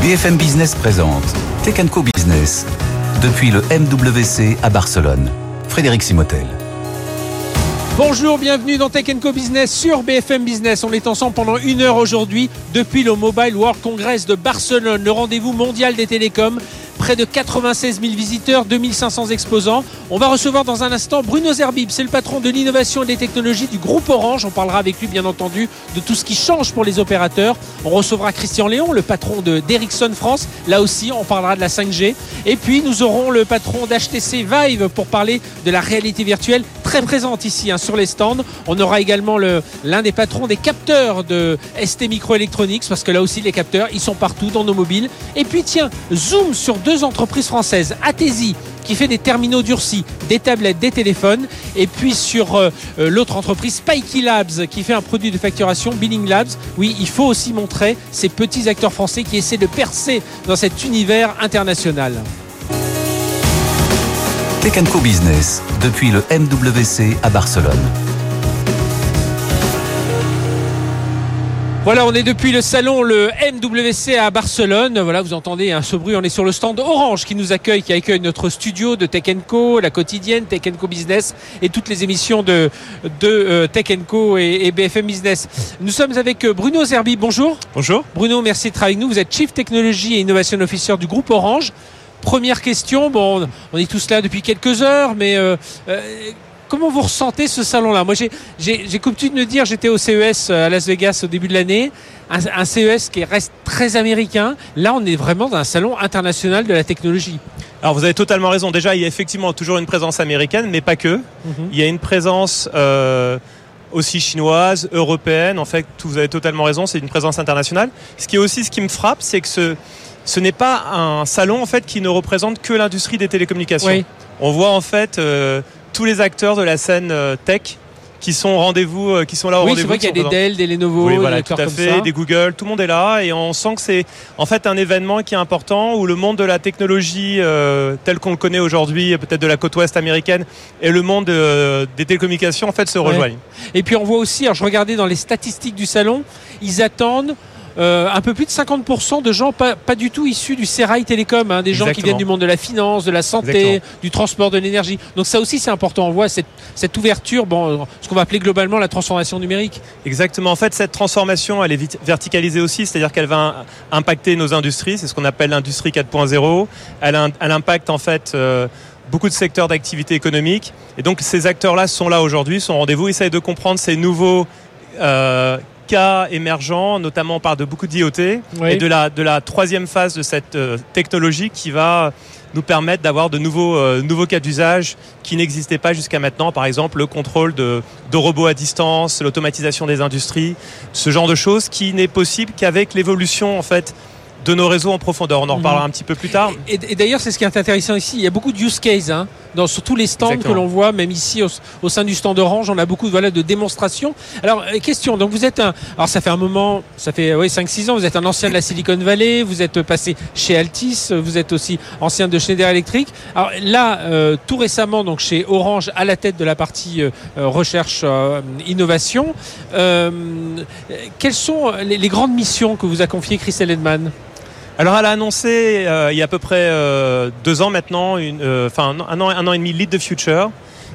BFM Business présente Tech Co Business depuis le MWC à Barcelone. Frédéric Simotel. Bonjour, bienvenue dans Tech Co Business sur BFM Business. On est ensemble pendant une heure aujourd'hui depuis le Mobile World Congress de Barcelone, le rendez-vous mondial des télécoms de 96 000 visiteurs, 2500 exposants. On va recevoir dans un instant Bruno Zerbib, c'est le patron de l'innovation et des technologies du groupe Orange. On parlera avec lui bien entendu de tout ce qui change pour les opérateurs. On recevra Christian Léon, le patron de d'Ericsson France. Là aussi, on parlera de la 5G. Et puis nous aurons le patron d'HTC Vive pour parler de la réalité virtuelle très présente ici hein, sur les stands. On aura également l'un des patrons des capteurs de ST Microelectronics parce que là aussi les capteurs, ils sont partout dans nos mobiles. Et puis tiens, zoom sur deux entreprises françaises, Atesi qui fait des terminaux durcis, des tablettes, des téléphones, et puis sur euh, euh, l'autre entreprise Spikey Labs qui fait un produit de facturation, Billing Labs. Oui, il faut aussi montrer ces petits acteurs français qui essaient de percer dans cet univers international. Tech Co Business depuis le MWC à Barcelone. Voilà, on est depuis le salon, le MWC à Barcelone. Voilà, vous entendez un ce bruit. On est sur le stand Orange qui nous accueille, qui accueille notre studio de Tech Co, la quotidienne Tech Co Business et toutes les émissions de, de euh, Tech Co et, BFM Business. Nous sommes avec euh, Bruno Zerbi. Bonjour. Bonjour. Bruno, merci d'être avec nous. Vous êtes Chief Technology et Innovation Officer du groupe Orange. Première question. Bon, on est tous là depuis quelques heures, mais euh, Comment vous ressentez ce salon-là? Moi, j'ai coutume de dire, j'étais au CES euh, à Las Vegas au début de l'année, un, CES qui reste très américain. Là, on est vraiment dans un salon international de la technologie. Alors vous avez totalement raison. Déjà, il y a effectivement toujours une présence américaine, mais pas que. Mhm. Il y a une présence euh, aussi chinoise, européenne. En fait, vous avez totalement raison. C'est une présence internationale. Ce qui est aussi ce qui me frappe, c'est que ce ce n'est pas un salon en fait qui ne représente que l'industrie des télécommunications. On voit en fait euh, tous les acteurs de la scène euh, tech qui sont rendez-vous, euh, qui sont là au oui, rendez-vous. Oui, c'est vrai qu'il y a des Dell, des Lenovo, oui, voilà, tout à fait, des Google, tout le monde est là et on sent que c'est en fait un événement qui est important où le monde de la technologie euh, tel qu'on le connaît aujourd'hui, peut-être de la côte ouest américaine, et le monde des télécommunications en fait se rejoignent. Et puis on voit aussi, alors je regardais dans les statistiques du salon, ils attendent euh, un peu plus de 50% de gens pas, pas, du tout issus du Serail Télécom, hein, des gens qui viennent du monde de la finance, de la santé, du transport, de l'énergie. Donc ça aussi c'est important. On voit cette, cette ouverture, bon, ce qu'on va appeler globalement la transformation numérique. Exactement. En fait, cette transformation, elle est verticalisée aussi, c'est-à-dire qu'elle va impacter nos industries. C'est ce qu'on appelle l'industrie 4.0. Elle, elle, impacte en fait. Euh, beaucoup de secteurs d'activité économique. Et donc ces acteurs-là sont là aujourd'hui, sont au rendez-vous, essayent de comprendre ces nouveaux euh, cas émergents, notamment on parle de beaucoup d'IoT et de la, de la troisième phase de cette euh, technologie qui va nous permettre d'avoir de nouveaux, euh, nouveaux cas d'usage qui n'existaient pas jusqu'à maintenant. Par exemple, le contrôle de, de robots à distance, l'automatisation des industries, ce genre de choses qui n'est possible qu'avec l'évolution en fait de nos réseaux en profondeur. On en reparlera mhm. un petit peu plus tard. Et, d'ailleurs, c'est ce qui est intéressant ici. Il y a beaucoup de use cases hein, dans, sur tous les stands que l'on voit, même ici au, sein du stand Orange, on a beaucoup voilà, de démonstrations. Alors, euh, question, donc vous êtes un... Alors ça fait un moment, ça fait oui, 5-6 ans, vous êtes un ancien de la Silicon Valley, vous êtes passé chez Altis, vous êtes aussi ancien de Schneider Electric. Alors là, euh, tout récemment, donc chez Orange, à la tête de la partie euh, recherche, innovation, quelles sont les, les, grandes missions que vous a confiées Chris Ellenman alors elle a annoncé euh, il y a à peu près euh, deux ans maintenant, euh, enfin un, an, un an et demi, Lead the Future,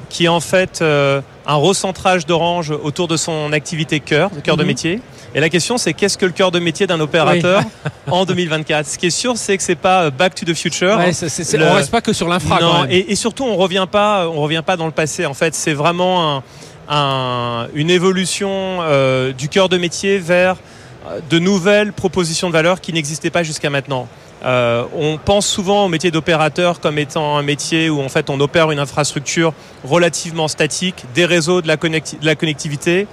qui est en fait un recentrage d'Orange autour de son activité cœur, de cœur de mhm. métier. Et la question, c'est qu'est-ce que le cœur de métier d'un opérateur en 2024 Ce qui est sûr, c'est que c'est pas Back to the Future. Ouais, On reste pas que sur l'infra. Non, et, et, surtout, on revient pas, on revient pas dans le passé. En fait, c'est vraiment un, une évolution du cœur de métier vers de nouvelles propositions de valeur qui n'existaient pas jusqu'à maintenant. Euh, on pense souvent au métier d'opérateur comme étant un métier où en fait on opère une infrastructure relativement statique, des réseaux, de la, de la connectivité.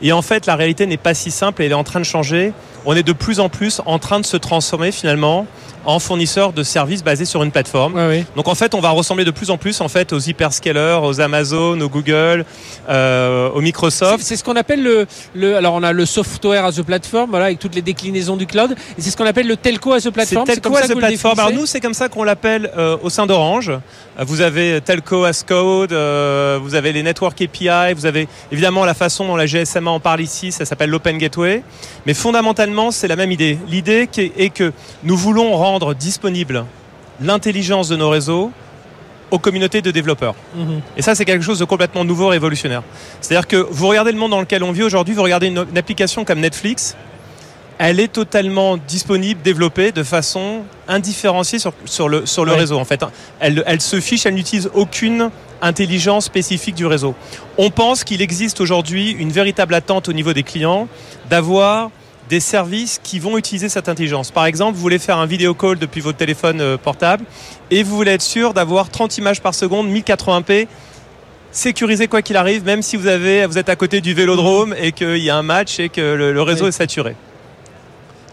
Et en fait, la réalité n'est pas si simple, elle est en train de changer. On est de plus en plus en train de se transformer finalement en fournisseur de services basés sur une plateforme. Donc en fait, on va ressembler de plus en plus en fait aux hyperscalers, aux Amazon, aux Google, euh, aux Microsoft. C'est ce qu'on appelle le, le, alors on a le software as a platform, voilà, avec toutes les déclinaisons du cloud, et c'est ce qu'on appelle le telco as a platform. C'est telco as a platform. Alors nous, c'est comme ça qu'on l'appelle euh, au sein d'Orange. Euh, vous avez telco as code, euh, vous avez les network API, vous avez évidemment la façon dont la GSMA en parle ici, ça s'appelle l'open gateway. Mais fondamentalement c'est la même idée. L'idée est que nous voulons rendre disponible l'intelligence de nos réseaux aux communautés de développeurs. Mhm. Et ça, c'est quelque chose de complètement nouveau, révolutionnaire. C'est-à-dire que vous regardez le monde dans lequel on vit aujourd'hui, vous regardez une, application comme Netflix, elle est totalement disponible, développée de façon indifférenciée sur, sur le, sur le réseau. En fait, elle, elle se fiche, elle n'utilise aucune intelligence spécifique du réseau. On pense qu'il existe aujourd'hui une véritable attente au niveau des clients d'avoir des services qui vont utiliser cette intelligence. Par exemple, vous voulez faire un vidéo call depuis votre téléphone euh, portable et vous voulez être sûr d'avoir 30 images par seconde, 1080p, sécurisé quoi qu'il arrive, même si vous, avez, vous êtes à côté du vélodrome et qu'il y a un match et que le, réseau est saturé.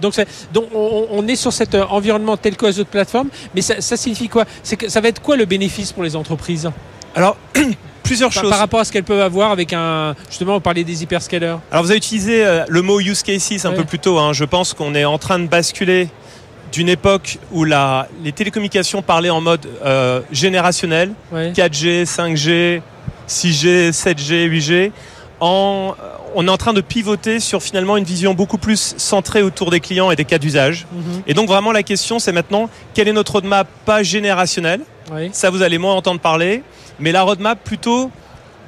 Donc, donc on, est sur cet euh, environnement telco as a plateforme, mais ça, ça signifie quoi? C'est que ça va être quoi le bénéfice pour les entreprises? Alors plusieurs choses. Par rapport à ce qu'elles peuvent avoir avec un. Justement, on parlait des hyperscalers. Alors, vous avez utilisé euh, le mot use cases un peu plus tôt. Hein. Je pense qu'on est en train de basculer d'une époque où la, les télécommunications parlaient en mode euh, générationnel 4G, 5G, 6G, 7G, 8G. En, on est en train de pivoter sur finalement une vision beaucoup plus centrée autour des clients et des cas d'usage. Mhm. Et donc vraiment la question c'est maintenant quel est notre roadmap pas générationnel? Ça vous allez moins entendre parler mais la roadmap plutôt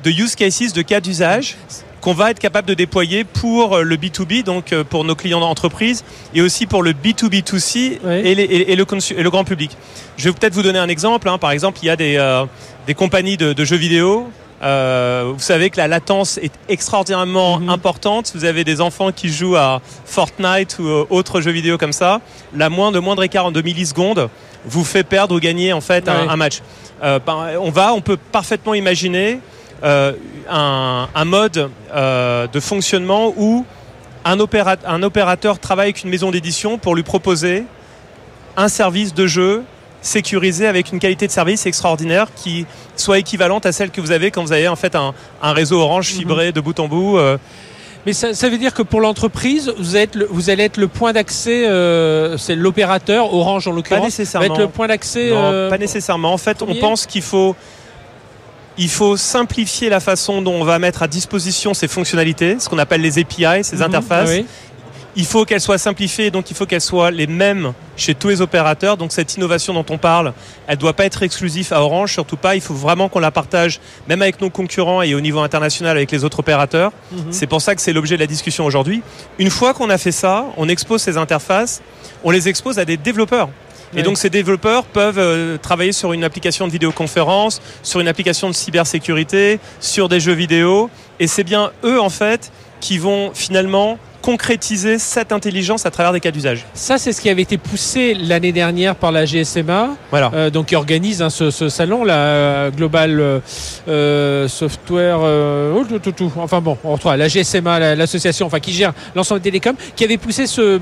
de use cases, de cas d'usage qu'on va être capable de déployer pour le B2B, donc euh, pour nos clients d'entreprise, et aussi pour le B2B2C et, et, le, grand public. Je vais peut-être vous donner un exemple. Hein. Par exemple, il y a des, euh, des compagnies de, jeux vidéo. Euh, vous savez que la latence est extraordinairement mhm. importante. Vous avez des enfants qui jouent à Fortnite ou autres jeux vidéo comme ça. La moindre, moindre écart en 2 millisecondes vous fait perdre ou gagner en fait un match. Euh, on va, on peut parfaitement imaginer euh, un, mode euh, de fonctionnement où un, un opérateur travaille avec une maison d'édition pour lui proposer un service de jeu sécurisé avec une qualité de service extraordinaire qui soit équivalente à celle que vous avez quand vous avez en fait un, réseau orange fibré mhm. de bout en bout. Mais ça, veut dire que pour l'entreprise, vous, vous allez être le point d'accès, euh, c'est l'opérateur, Orange en l'occurrence, pas nécessairement. va être le point d'accès. Euh, pas nécessairement. En fait, on pense qu'il faut, il faut simplifier la façon dont on va mettre à disposition ces fonctionnalités, ce qu'on appelle les API, ces mhm. interfaces. Oui il faut qu'elle soit simplifiée, donc il faut qu'elle soit les mêmes chez tous les opérateurs. Donc cette innovation dont on parle, elle ne doit pas être exclusive à Orange, surtout pas. Il faut vraiment qu'on la partage, même avec nos concurrents et au niveau international avec les autres opérateurs. Mhm. C'est pour ça que c'est l'objet de la discussion aujourd'hui. Une fois qu'on a fait ça, on expose ces interfaces, on les expose à des développeurs. Et donc ces développeurs peuvent euh, travailler sur une application de vidéoconférence, sur une application de cybersécurité, sur des jeux vidéo. Et c'est bien eux en fait qui vont finalement concrétiser cette intelligence à travers des cas d'usage. Ça, c'est ce qui avait été poussé l'année dernière par la GSMA, voilà. Euh, donc qui organise hein, ce, salon, la euh, Global euh, Software, oh, tout, tout, enfin bon, on retrouve la GSMA, l'association, enfin qui gère l'ensemble des télécoms, qui avait poussé ce,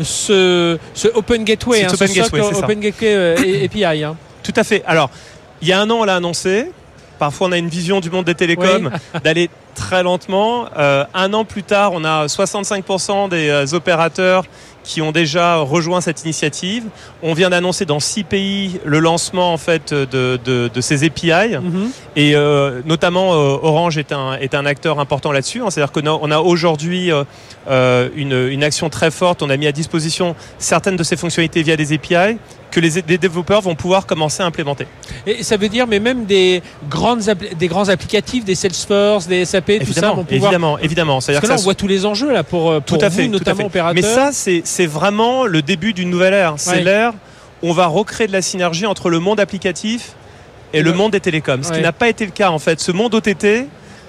ce, Open Gateway, hein, Open, Gateway, Open Gateway API. Hein. Tout à fait. Alors, il y a un an, on l'a annoncé. Parfois, on a une vision du monde des télécoms d'aller très lentement. Euh, un an plus tard, on a 65% des euh, opérateurs qui ont déjà rejoint cette initiative. On vient d'annoncer dans six pays le lancement en fait de, de, ces API mhm. et euh, notamment Orange est un, est un acteur important là-dessus. Hein. C'est-à-dire qu'on a, a aujourd'hui une, une action très forte. On a mis à disposition certaines de ces fonctionnalités via des API que les, développeurs vont pouvoir commencer à implémenter. Et ça veut dire, mais même des, grandes, des grands applicatifs, des Salesforce, des SAP, évidemment, tout ça vont pouvoir... Évidemment, évidemment. Parce que là, on voit tous les enjeux là, pour, euh, pour tout à fait, notamment opérateurs. Mais ça, c'est vraiment le début d'une nouvelle ère. C'est l'ère où on va recréer de la synergie entre le monde applicatif et le monde des télécoms. Ce qui n'a pas été le cas en fait. Ce monde OTT,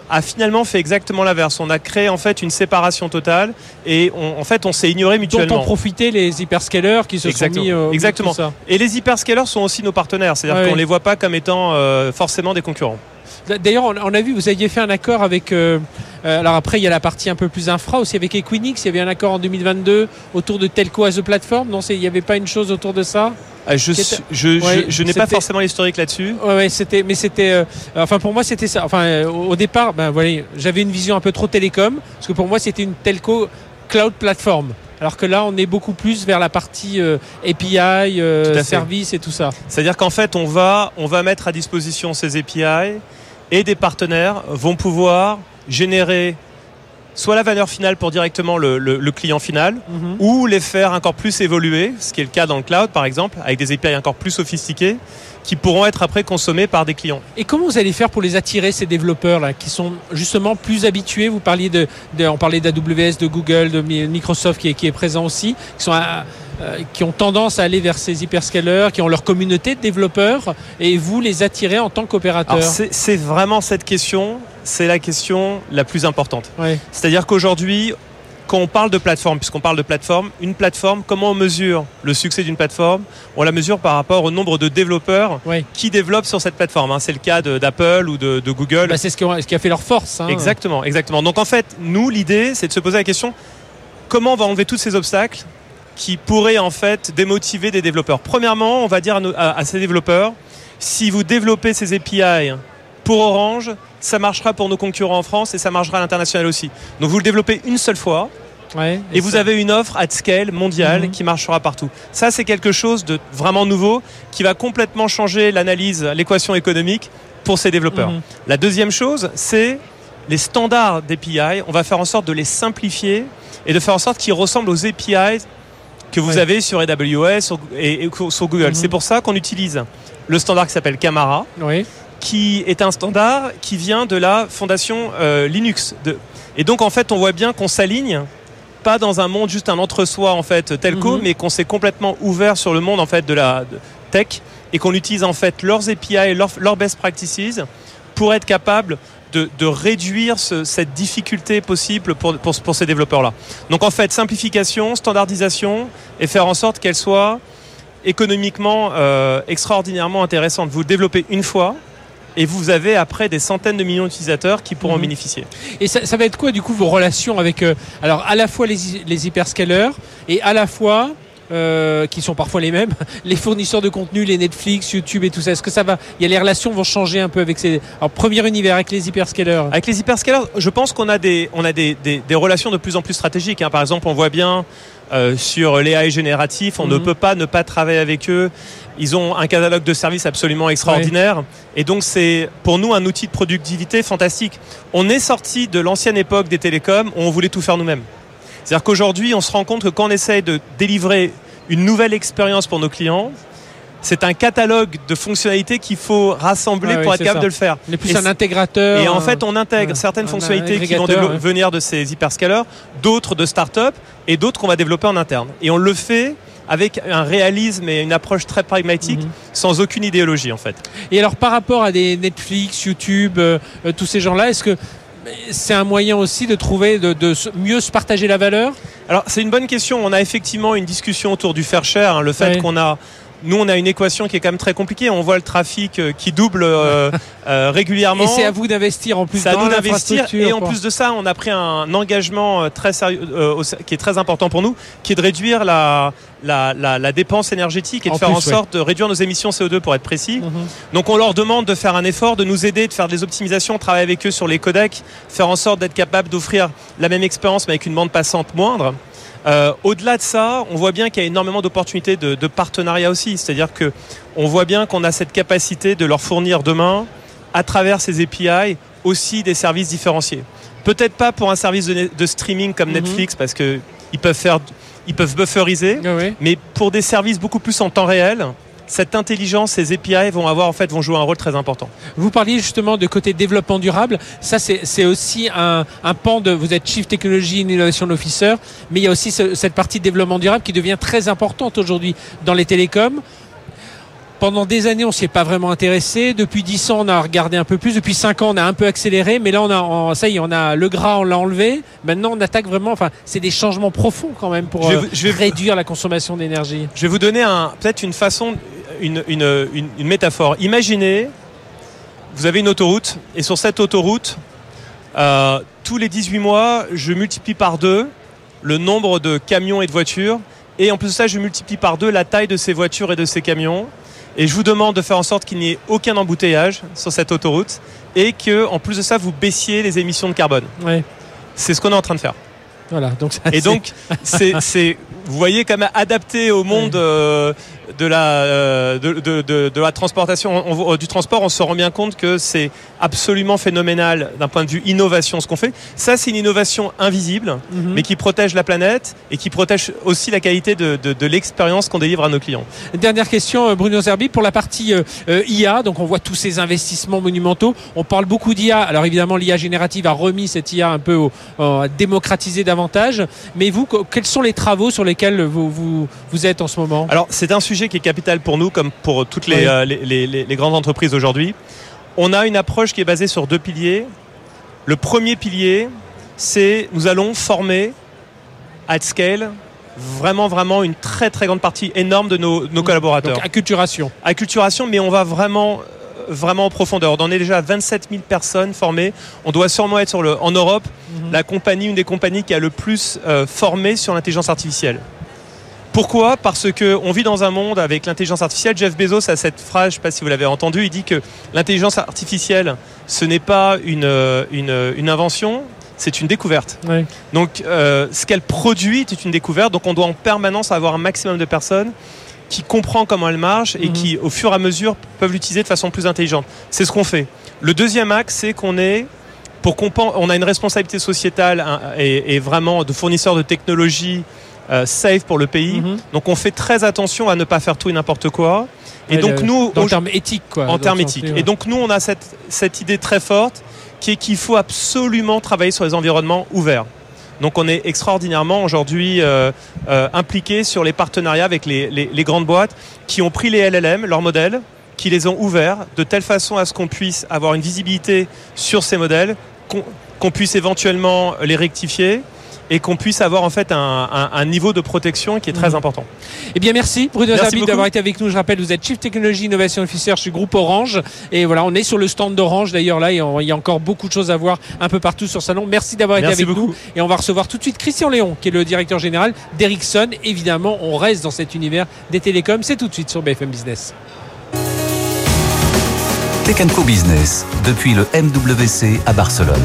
a finalement fait exactement l'inverse. On a créé en fait une séparation totale et en fait on s'est ignoré mutuellement. Dont ont profité les hyperscalers qui se sont mis au Exactement. ça. Et les hyperscalers sont aussi nos partenaires, c'est-à-dire qu'on ne les voit pas comme étant euh, forcément des concurrents. D'ailleurs, on a vu, vous aviez fait un accord avec. Euh, euh, alors après, il y a la partie un peu plus infra aussi avec Equinix. Il y avait un accord en 2022 autour de Telco as a platform. Non, il n'y avait pas une chose autour de ça? Ah, je, je, n'ai pas forcément l'historique là-dessus. Ouais, c'était, mais c'était, euh, enfin pour moi c'était ça. Enfin au départ, ben voilà, j'avais une vision un peu trop télécom parce que pour moi c'était une telco cloud platform. Alors que là, on est beaucoup plus vers la partie API, euh, service et tout ça. C'est-à-dire qu'en fait, on va, on va mettre à disposition ces API et des partenaires vont pouvoir générer soit la valeur finale pour directement le, le- le client final, Mhm. ou les faire encore plus évoluer, ce qui est le cas dans le cloud par exemple, avec des API encore plus sophistiqués, qui pourront être après consommés par des clients. Et comment vous allez faire pour les attirer ces développeurs là qui sont justement plus habitués? Vous parliez de, de- on parlait d'AWS, de Google, de Mi- Microsoft qui est, qui est présent aussi, qui sont à- euh, qui ont tendance à aller vers ces hyperscalers, qui ont leur communauté de développeurs, et vous les attirez en tant qu'opérateur. C'est vraiment cette question, c'est la question la plus importante. C'est-à-dire qu'aujourd'hui, quand on parle de plateforme, puisqu'on parle de plateforme, une plateforme, comment on mesure le succès d'une plateforme? On la mesure par rapport au nombre de développeurs qui développent sur cette plateforme. hein. C'est le cas d'Apple ou de, de Google. Bah, c'est ce qui, a, ce qui a fait leur force. hein. Exactement, exactement. Donc en fait, nous, l'idée, c'est de se poser la question comment on va enlever tous ces obstacles qui pourraient en fait démotiver des développeurs? Premièrement, on va dire à, nos- à- à ces développeurs si vous développez ces API pour Orange, ça marchera pour nos concurrents en France et ça marchera à l'international aussi. Donc vous le développez une seule fois Ouais. et vous avez une offre at scale mondiale Mhm. qui marchera partout. Ça, c'est quelque chose de vraiment nouveau qui va complètement changer l'analyse, l'équation économique pour ces développeurs. Mhm. La deuxième chose, c'est les standards d'API. On va faire en sorte de les simplifier et de faire en sorte qu'ils ressemblent aux API que vous Ouais. avez sur AWS et, sur Google. Mhm. C'est pour ça qu'on utilise le standard qui s'appelle Camara, Oui. Qui est un standard qui vient de la fondation euh, Linux. De- Et donc en fait, on voit bien qu'on s'aligne pas dans un monde juste un entre-soi en fait telco, Mhm. mais qu'on s'est complètement ouvert sur le monde en fait de la tech et qu'on utilise en fait leurs API, leurs, leurs best practices pour être capable de, de réduire ce- cette difficulté possible pour, pour, pour ces développeurs-là. Donc en fait, simplification, standardisation et faire en sorte qu'elle soit économiquement euh, extraordinairement intéressante. Vous le développez une fois et vous avez après des centaines de millions d'utilisateurs qui pourront en Mhm. bénéficier. Et ça, ça va être quoi du coup vos relations avec euh, alors à la fois les, les hyperscalers et à la fois euh, qui sont parfois les mêmes, les fournisseurs de contenu, les Netflix, YouTube et tout ça? Est-ce que ça va Il y a les relations vont changer un peu avec ces. Alors premier univers avec les hyperscalers? Avec les hyperscalers, je pense qu'on a des, on a des, des, des relations de plus en plus stratégiques. hein. Par exemple, on voit bien euh, sur les AI génératifs, on ne Mhm. peut pas ne pas travailler avec eux. Ils ont un catalogue de services absolument extraordinaire. Et donc, c'est pour nous un outil de productivité fantastique. On est sorti de l'ancienne époque des télécoms où on voulait tout faire nous-mêmes. C'est-à-dire qu'aujourd'hui, on se rend compte que quand on essaye de délivrer une nouvelle expérience pour nos clients, c'est un catalogue de fonctionnalités qu'il faut rassembler pour être capable ça. de le faire. Est plus Et un intégrateur. et en fait, on intègre un- certaines un fonctionnalités qui vont ouais. venir de ces hyperscalers, d'autres de start-up et d'autres qu'on va développer en interne. Et on le fait avec un réalisme et une approche très pragmatique, Mhm. sans aucune idéologie en fait. Et alors par rapport à des Netflix, YouTube, euh, euh, tous ces gens-là, est-ce que c'est un moyen aussi de trouver, de, mieux se partager la valeur? Alors c'est une bonne question. On a effectivement une discussion autour du fair share, hein, le fait Ouais. qu'on a nous, on a une équation qui est quand même très compliquée. On voit le trafic euh, qui double euh, euh, régulièrement. Et c'est à vous d'investir en plus C'est à nous d'investir et en quoi. plus de ça, on a pris un engagement euh, très sérieux, euh, qui est très important pour nous, qui est de réduire la, la, la, la dépense énergétique et de En faire plus, en ouais. sorte de réduire nos émissions CO2 pour être précis. Mhm. Donc on leur demande de faire un effort, de nous aider, de faire des optimisations, travailler avec eux sur les codecs, faire en sorte d'être capable d'offrir la même expérience mais avec une bande passante moindre. Euh, Au-delà de ça, on voit bien qu'il y a énormément d'opportunités de, de partenariat aussi. C'est-à-dire que on voit bien qu'on a cette capacité de leur fournir demain, à travers ces API, aussi des services différenciés. Peut-être pas pour un service de, de streaming comme Mhm. Netflix parce que ils peuvent faire, ils peuvent bufferiser, ouais. mais pour des services beaucoup plus en temps réel, cette intelligence, ces API vont avoir en fait vont jouer un rôle très important. Vous parliez justement de côté développement durable. Ça, c'est aussi un, un pan de. Vous êtes Chief Technology Innovation Officer, mais il y a aussi ce- cette partie développement durable qui devient très importante aujourd'hui dans les télécoms. Pendant des années, on s'y est pas vraiment intéressé. Depuis 10 ans, on a regardé un peu plus. Depuis 5 ans, on a un peu accéléré. Mais là, on a, on- ça y est, on a le gras, on l'a enlevé. Maintenant, on attaque vraiment. Enfin, c'est des changements profonds quand même pour Je vais euh, vous- je vais- réduire la consommation d'énergie. Je vais vous donner un, peut-être une façon, une, une, une, une métaphore. Imaginez, vous avez une autoroute et sur cette autoroute, euh, tous les 18 mois, je multiplie par deux le nombre de camions et de voitures. Et en plus de ça, je multiplie par deux la taille de ces voitures et de ces camions. Et je vous demande de faire en sorte qu'il n'y ait aucun embouteillage sur cette autoroute et que, en plus de ça, vous baissiez les émissions de carbone. Ouais. C'est ce qu'on est en train de faire. Voilà. Donc, Et donc, c'est, vous voyez, quand même adapté au monde Ouais. euh, de la, euh, de, de, de, de la transportation, on- du transport, on se rend bien compte que c'est absolument phénoménal d'un point de vue innovation ce qu'on fait. Ça, c'est une innovation invisible, Mhm. mais qui protège la planète et qui protège aussi la qualité de, de, l'expérience qu'on délivre à nos clients. Dernière question, euh, Bruno Zerbi, pour la partie euh, euh, IA. Donc, on voit tous ces investissements monumentaux. On parle beaucoup d'IA. Alors, évidemment, l'IA générative a remis cette IA un peu au, à démocratiser davantage. Mais vous, quels sont les travaux sur lesquels vous, vous, vous êtes en ce moment? Alors, c'est un sujet qui est capital pour nous, comme pour toutes les, Oui. euh, les, les- les- les grandes entreprises aujourd'hui. On a une approche qui est basée sur deux piliers. Le premier pilier, c'est nous allons former at scale vraiment, vraiment une très, très grande partie énorme de nos, nos collaborateurs. Donc, acculturation. acculturation, mais on va vraiment euh, vraiment en profondeur. On en est déjà à 27 000 personnes formées. On doit sûrement être sur le, en Europe Mhm. la compagnie, une des compagnies qui a le plus euh, formé sur l'intelligence artificielle. Pourquoi Parce que on vit dans un monde avec l'intelligence artificielle. Jeff Bezos a cette phrase, je ne sais pas si vous l'avez entendu, il dit que l'intelligence artificielle, ce n'est pas une, euh, une, une invention, c'est une découverte. Donc, euh, ce qu'elle produit est une découverte. Donc, on doit en permanence avoir un maximum de personnes qui comprend comment elle marche et Mhm. qui, au fur et à mesure, peuvent l'utiliser de façon plus intelligente. C'est ce qu'on fait. Le deuxième axe, c'est qu'on est pour qu'on on a une responsabilité sociétale hein, et, et vraiment de fournisseur de technologies euh, safe pour le pays. Mhm. Donc, on fait très attention à ne pas faire tout et n'importe quoi. Et Ouais, donc, le- nous, dans le au- terme éthique, quoi. en termes éthiques. Et donc nous, on a cette, cette idée très forte qui est qu'il faut absolument travailler sur les environnements ouverts. Donc on est extraordinairement aujourd'hui euh, euh, impliqué sur les partenariats avec les, les- les grandes boîtes qui ont pris les LLM, leurs modèles, qui les ont ouverts de telle façon à ce qu'on puisse avoir une visibilité sur ces modèles, qu'on qu'on puisse éventuellement les rectifier et qu'on puisse avoir en fait un, un- un niveau de protection qui est très Mhm. important. Eh bien, merci Bruno beaucoup. d'avoir été avec nous. Je rappelle, vous êtes Chief Technology Innovation Officer chez Groupe Orange. Et voilà, on est sur le stand d'Orange d'ailleurs là. et on- Il y a encore beaucoup de choses à voir un peu partout sur le salon. Merci d'avoir été Merci avec beaucoup. nous. Et on va recevoir tout de suite Christian Léon, qui est le directeur général d'Ericsson. Évidemment, on reste dans cet univers des télécoms. C'est tout de suite sur BFM Business. Tech Co Business, depuis le MWC à Barcelone.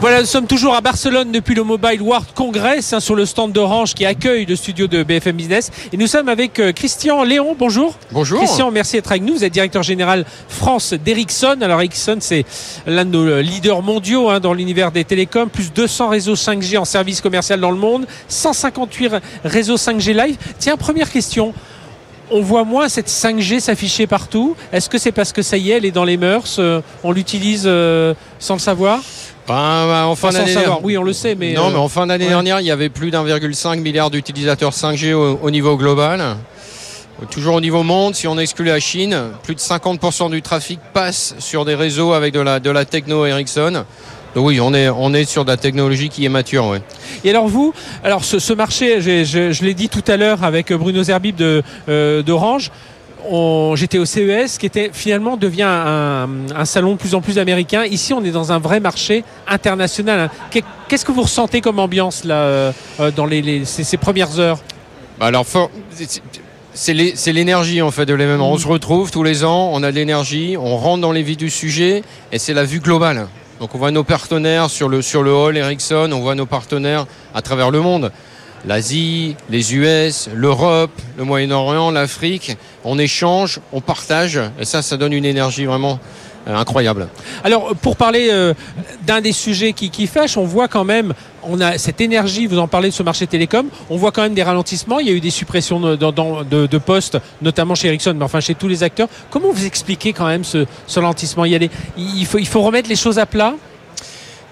Voilà, nous sommes toujours à Barcelone depuis le Mobile World Congress hein, sur le stand d'Orange qui accueille le studio de BFM Business. Et nous sommes avec euh, Christian Léon. Bonjour. Bonjour. Christian, merci d'être avec nous. Vous êtes directeur général France d'Ericsson. Alors Ericsson, c'est l'un de nos euh, leaders mondiaux hein, dans l'univers des télécoms. Plus 200 réseaux 5G en service commercial dans le monde. 158 réseaux 5G live. Tiens, première question. On voit moins cette 5G s'afficher partout. Est-ce que c'est parce que ça y est, elle est dans les mœurs euh, On l'utilise euh, sans le savoir? Ben, ben, en fin d'année savoir. Oui, on le sait, mais non, euh, mais en fin d'année ouais. dernière, il y avait plus d'1,5 milliard d'utilisateurs 5G au, au niveau global. Toujours au niveau monde, si on exclut la Chine, plus de 50% du trafic passe sur des réseaux avec de la, de la techno Ericsson. Donc oui, on est, on est sur de la technologie qui est mature. Ouais. Et alors vous, alors ce, ce marché, je, je l'ai dit tout à l'heure avec Bruno Zerbib de euh, d'Orange. on- J'étais au CES, qui était finalement devient un, un salon de plus en plus américain. Ici, on est dans un vrai marché international. hein. Qu'est- Qu'est-ce que vous ressentez comme ambiance là euh, euh, dans les, les- ces, ces premières heures? Bah alors, for- c'est- c'est l'é- c'est l'énergie en fait de l'événement. On se retrouve tous les ans, on a de l'énergie, on rentre dans les vies du sujet et c'est la vue globale. Donc on voit nos partenaires sur le, sur le hall Ericsson, on voit nos partenaires à travers le monde. L'Asie, les US, l'Europe, le Moyen-Orient, l'Afrique. On échange, on partage et ça, ça donne une énergie vraiment euh, incroyable. Alors, pour parler euh, d'un des sujets qui, fâche, on voit quand même, on a cette énergie, vous en parlez de ce marché télécom, on voit quand même des ralentissements, il y a eu des suppressions de, postes, notamment chez Ericsson, mais enfin chez tous les acteurs. Comment vous expliquez quand même ce, ralentissement? Il faut remettre les choses à plat?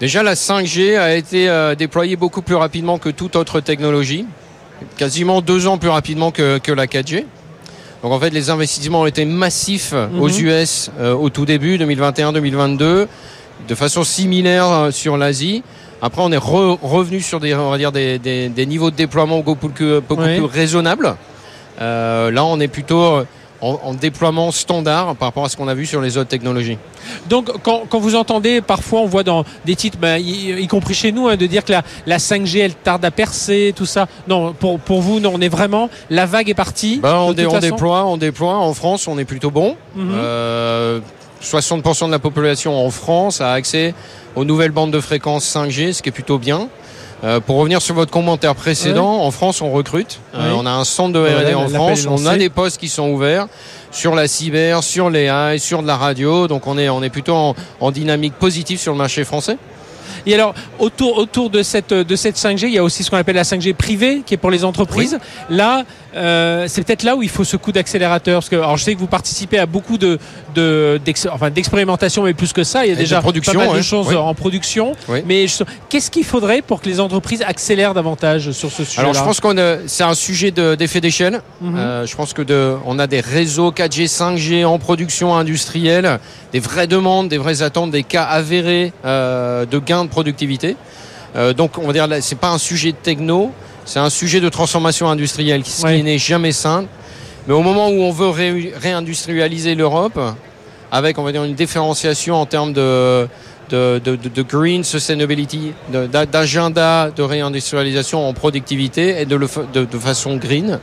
Déjà, la 5G a été euh, déployée beaucoup plus rapidement que toute autre technologie, quasiment deux ans plus rapidement que, que la 4G. Donc en fait, les investissements ont été massifs Mhm. aux US euh, au tout début, 2021-2022, de façon similaire euh, sur l'Asie. Après, on est re- revenu sur des, on va dire des, des- des niveaux de déploiement beaucoup plus, beaucoup plus raisonnables. Là, on est plutôt en, en déploiement standard par rapport à ce qu'on a vu sur les autres technologies. Donc, quand, quand vous entendez, parfois, on voit dans des titres, ben, y, y compris chez nous, hein, de dire que la, la 5G, elle tarde à percer, tout ça. Non, pour, pour vous, non, on est vraiment, la vague est partie. Ben, on, dé- déploie, on déploie. En France, on est plutôt bon. Mhm. Euh, 60% de la population en France a accès aux nouvelles bandes de fréquences 5G, ce qui est plutôt bien. Euh, pour revenir sur votre commentaire précédent, en France, on recrute. Euh, on a un centre de R&D en France. On a des postes qui sont ouverts sur la cyber, sur les AI, sur de la radio. Donc on est, on est plutôt en, en dynamique positive sur le marché français. Et alors, autour, autour de, cette, de cette 5G, il y a aussi ce qu'on appelle la 5G privée, qui est pour les entreprises. Là, euh, c'est peut-être là où il faut ce coup d'accélérateur. Parce que, alors, je sais que vous participez à beaucoup de, enfin, d'expérimentation, mais plus que ça, il y a Et déjà pas mal de choses Oui. en production. Oui. Mais qu'est-ce qu'il faudrait pour que les entreprises accélèrent davantage sur ce sujet-là? Alors je pense qu'on a- c'est un sujet de- d'effet d'échelle. Mhm. Euh, je pense que de, on a des réseaux 4G, 5G en production industrielle, des vraies demandes, des vraies attentes, des cas avérés euh, de gains de productivité. Euh, donc on va dire c'est pas un sujet de techno, c'est un sujet de transformation industrielle, ce Ouais. qui n'est jamais simple. Mais au moment où on veut ré- réindustrialiser l'Europe, avec on va dire une différenciation en termes de de, de, de- de green sustainability, d'agenda de réindustrialisation en productivité et de, le, façon green.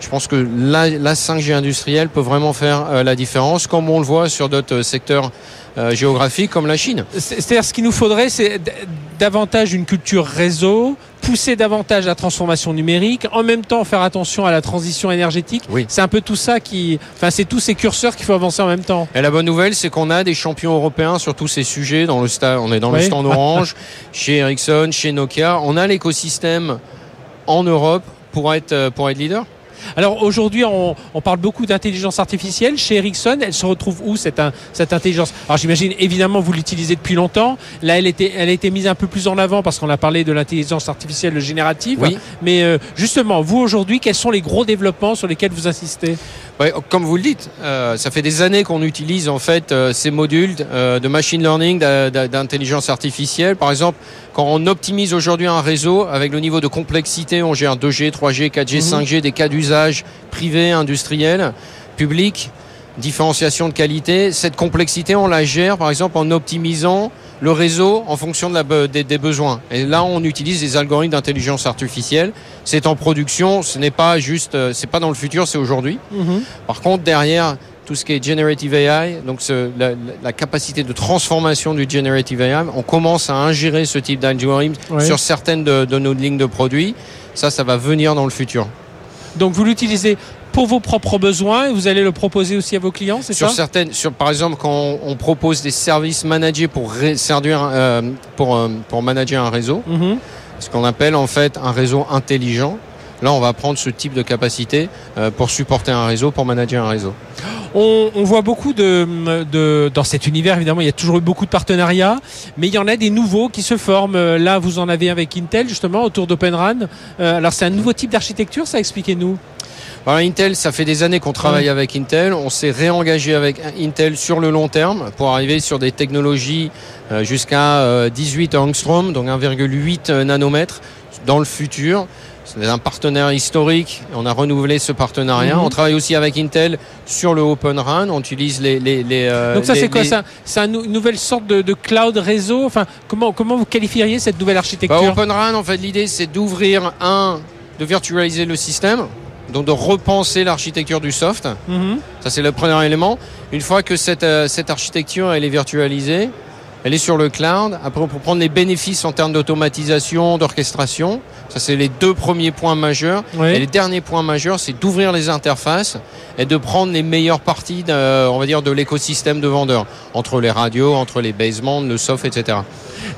Je pense que la, la 5G industrielle peut vraiment faire euh, la différence, comme on le voit sur d'autres secteurs euh, géographiques comme la Chine. C'est- C'est-à-dire ce qu'il nous faudrait, c'est davantage une culture réseau, pousser davantage la transformation numérique, en même temps faire attention à la transition énergétique. Oui. C'est un peu tout ça qui, enfin, c'est tous ces curseurs qu'il faut avancer en même temps. Et la bonne nouvelle, c'est qu'on a des champions européens sur tous ces sujets. Dans le sta- on est dans le Oui. stand Orange, chez Ericsson, chez Nokia. On a l'écosystème en Europe pour être, euh, pour être leader. Alors aujourd'hui, on, on parle beaucoup d'intelligence artificielle. Chez Ericsson, elle se retrouve où cette, in- cette intelligence? Alors j'imagine évidemment vous l'utilisez depuis longtemps. Là, elle, était, elle a été mise un peu plus en avant parce qu'on a parlé de l'intelligence artificielle générative. Oui. Mais euh, justement, vous aujourd'hui, quels sont les gros développements sur lesquels vous insistez? Ouais, comme vous le dites, euh, ça fait des années qu'on utilise en fait euh, ces modules de machine learning, d'intelligence artificielle. Par exemple, quand on optimise aujourd'hui un réseau avec le niveau de complexité, on gère 2G, 3G, 4G, Mhm. 5G, des cas d'usage privés, industriels, publics, différenciation de qualité. Cette complexité, on la gère par exemple en optimisant le réseau en fonction de la be- des, des besoins. Et là, on utilise des algorithmes d'intelligence artificielle. C'est en production, ce n'est pas juste, euh, c'est pas dans le futur, c'est aujourd'hui. Par contre, derrière tout ce qui est generative AI, donc ce- la, capacité de transformation du generative AI, on commence à ingérer ce type d'algorithme sur certaines de, de nos lignes de produits. Ça, ça va venir dans le futur. Donc vous l'utilisez pour vos propres besoins et vous allez le proposer aussi à vos clients, c'est ça? Sur certaines, sur, par exemple, quand on, on propose des services managés pour, ré- servir, euh, pour, euh, pour manager un réseau, Mhm. ce qu'on appelle en fait un réseau intelligent. Là, on va prendre ce type de capacité euh, pour supporter un réseau, pour manager un réseau. On, on voit beaucoup de, de dans cet univers évidemment il y a toujours eu beaucoup de partenariats mais il y en a des nouveaux qui se forment Euh, là vous en avez avec Intel justement autour d'Open RAN Euh, alors c'est un nouveau type d'architecture ça expliquez-nous Alors, Intel, ça fait des années qu'on travaille avec Intel. On s'est réengagé avec Intel sur le long terme pour arriver sur des technologies jusqu'à euh, 18 angstrom, donc 1,8 nanomètres dans le futur. C'est un partenaire historique. On a renouvelé ce partenariat. Mhm. On travaille aussi avec Intel sur le Open RAN. On utilise les. les, les, euh, donc ça c'est quoi les- c'est une nouvelle sorte de, de cloud réseau enfin comment comment vous qualifieriez cette nouvelle Bah, architecture Open RAN, en fait, l'idée, c'est d'ouvrir un, de virtualiser le système, donc de repenser l'architecture du soft. Mhm. Ça, c'est le premier élément. Une fois que cette, euh, cette architecture elle est virtualisée, elle est sur le cloud. Après, pour prendre les bénéfices en termes d'automatisation, d'orchestration, ça, c'est les deux premiers points majeurs. Et les derniers points majeurs, c'est d'ouvrir les interfaces et de prendre les meilleures parties, de, on va dire, de l'écosystème de vendeurs, entre les radios, entre les basements, le soft, etc.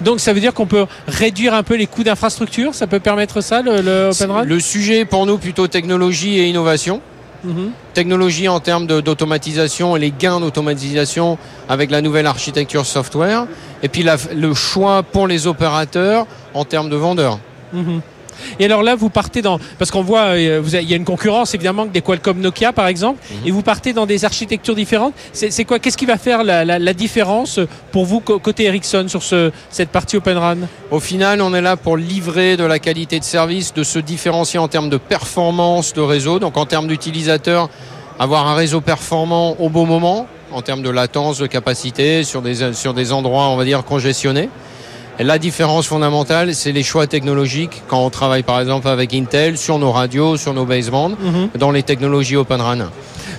donc ça veut dire qu'on peut réduire un peu les coûts d'infrastructure? Ça peut permettre ça le, le Open Le sujet pour nous plutôt technologie et innovation. Technologie en termes d'automatisation et les gains d'automatisation avec la nouvelle architecture software, et puis le choix pour les opérateurs en termes de vendeurs. Mhm. Et alors là, vous partez dans parce qu'on voit, euh, vous avez- il y a une concurrence évidemment des Qualcomm Nokia par exemple, Mhm. et vous partez dans des architectures différentes. C'est quoi Qu'est-ce qui va faire la, la- la différence pour vous côté Ericsson sur ce, cette partie Open RAN? Au final, on est là pour livrer de la qualité de service, de se différencier en termes de performance de réseau, donc en termes d'utilisateurs, avoir un réseau performant au bon moment, en termes de latence, de capacité, sur des, sur des endroits, on va dire, congestionnés. La différence fondamentale, c'est les choix technologiques quand on travaille par exemple avec Intel sur nos radios, sur nos basebands, dans les technologies Open RAN.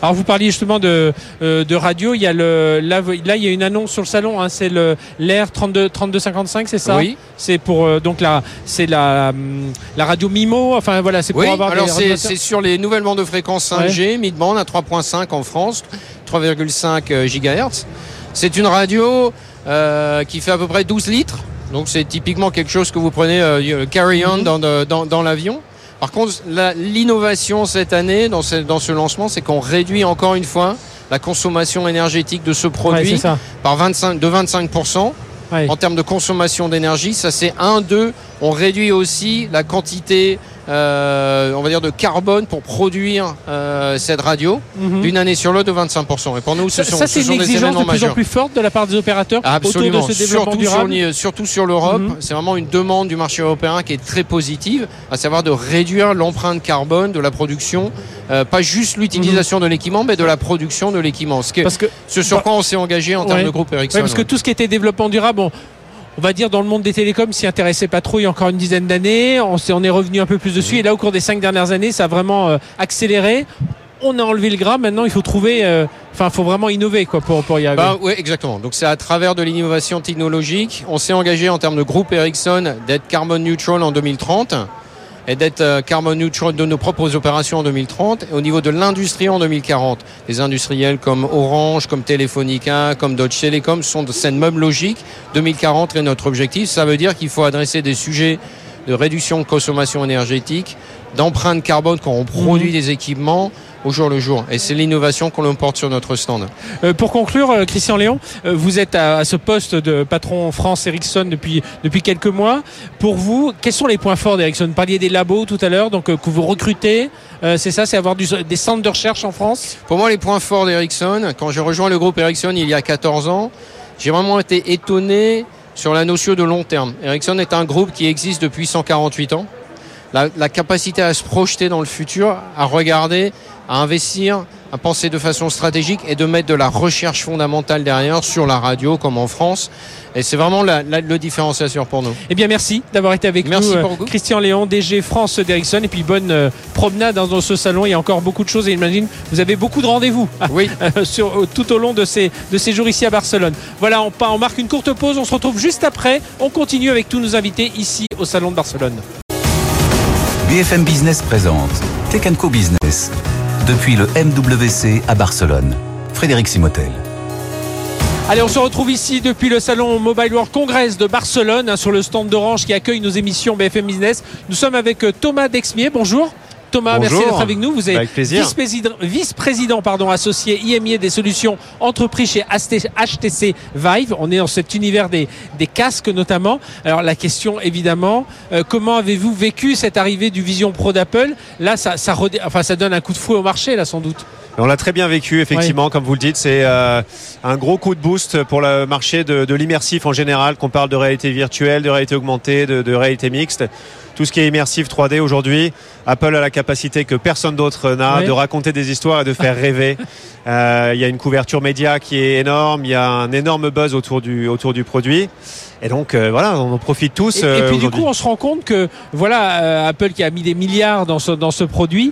Alors vous parliez justement de, euh, de radio. Il y a le là, là, il y a une annonce sur le salon. Hein, c'est le l'air 32 3255, c'est ça? Oui. C'est pour euh, donc la c'est la hum, la radio Mimo. Enfin voilà, c'est pour Oui, avoir alors des c'est sur les nouvelles bandes de fréquence 5G, mid-band à 3.5 en France, 3,5 GHz. C'est une radio euh, qui fait à peu près 12 litres. Donc c'est typiquement quelque chose que vous prenez euh, carry-on Mhm. dans, de- dans, dans l'avion. Par contre, l'innovation cette année dans ce, dans ce lancement, c'est qu'on réduit encore une fois la consommation énergétique de ce produit par 25, de 25%. Ouais. En termes de consommation d'énergie, ça c'est un, deux. On réduit aussi la quantité, euh, on va dire, de carbone pour produire euh, cette radio Mhm. d'une année sur l'autre de 25%. Et pour nous, ce Ça, sont, ça, ce c'est une sont des exigence événements de plus en majeurs. plus forte de la part des opérateurs Absolument, autour de ce développement surtout sur, durable. ni- surtout sur l'Europe, Mhm. c'est vraiment une demande du marché européen qui est très positive, à savoir de réduire l'empreinte carbone de la production, euh, pas juste l'utilisation de l'équipement, mais de la production de l'équipement. Ce, que- Mhm. Parce que ce sur quoi on s'est engagé en termes de groupe Ericsson. Ouais, parce que tout ce qui était développement durable, on, on va dire dans le monde des télécoms, s'y intéressait pas trop il y a encore une dizaine d'années. On, on est revenu un peu plus dessus. Et là, au cours des cinq dernières années, ça a vraiment euh, accéléré. On a enlevé le gras. Maintenant, il faut trouver. euh, Enfin, faut vraiment innover quoi pour, pour y arriver. Bah, oui, exactement. Donc c'est à travers de l'innovation technologique. On s'est engagé en termes de groupe Ericsson d'être carbon neutral en 2030 et d'être euh, carbon neutral de nos propres opérations en 2030 et au niveau de l'industrie en 2040. Les industriels comme Orange, comme Telefonica, comme Deutsche Telekom sont de cette même logique. 2040 est notre objectif. Ça veut dire qu'il faut adresser des sujets de réduction de consommation énergétique, d'empreinte carbone quand on produit des équipements au jour le jour. Et c'est l'innovation qu'on porte sur notre stand. Euh, pour conclure, euh, Christian Léon, euh, vous êtes à, à ce poste de patron France Ericsson depuis, depuis quelques mois. Pour vous, quels sont les points forts d'Ericsson? Vous parliez des labos tout à l'heure, donc que vous recrutez. Euh, c'est ça, c'est avoir du- des centres de recherche en France? Pour moi, les points forts d'Ericsson, quand j'ai rejoint le groupe Ericsson il y a 14 ans, j'ai vraiment été étonné sur la notion de long terme. Ericsson est un groupe qui existe depuis 148 ans. La, la capacité à se projeter dans le futur, à regarder, à investir, à penser de façon stratégique et de mettre de la recherche fondamentale derrière sur la radio comme en France. Et c'est vraiment la, la- le différenciateur pour nous. Eh bien, merci d'avoir été avec Merci nous, euh. Christian Léon, DG France d'Ericsson. Et puis, bonne euh, promenade dans, dans ce salon. Il y a encore beaucoup de choses. Et j'imagine, vous avez beaucoup de rendez-vous Oui. sur, euh, tout au long de ces, de ces jours ici à Barcelone. Voilà, on marque une courte pause. On se retrouve juste après. On continue avec tous nos invités ici au Salon de Barcelone. BFM Business présente Tech Co Business depuis le MWC à Barcelone. Frédéric Simotel. Allez, on se retrouve ici depuis le salon Mobile World Congress de Barcelone, hein, sur le stand d'Orange qui accueille nos émissions BFM Business. Nous sommes avec euh, Thomas Dexmier. Bonjour. Thomas, Bonjour. merci d'être avec nous. Vous êtes vice-président, pardon, associé IMI des solutions entreprises chez HTC Vive. On est dans cet univers des, des casques notamment. Alors la question évidemment, euh, comment avez-vous vécu cette arrivée du Vision Pro d'Apple? Là, ça, ça, redé- enfin, ça donne un coup de fouet au marché, là, sans doute. On l'a très bien vécu, effectivement, comme vous le dites. C'est euh, un gros coup de boost pour le marché de, de l'immersif en général, qu'on parle de réalité virtuelle, de réalité augmentée, de, de réalité mixte. Tout ce qui est immersif 3D aujourd'hui, Apple a la capacité que personne d'autre n'a de raconter des histoires et de faire rêver. Euh, Il y a une couverture média qui est énorme, il y a un énorme buzz autour du, autour du produit. Et donc euh, voilà, on en profite tous. Et, et euh, puis du coup, on se rend compte que voilà, euh, Apple qui a mis des milliards dans ce, dans ce produit,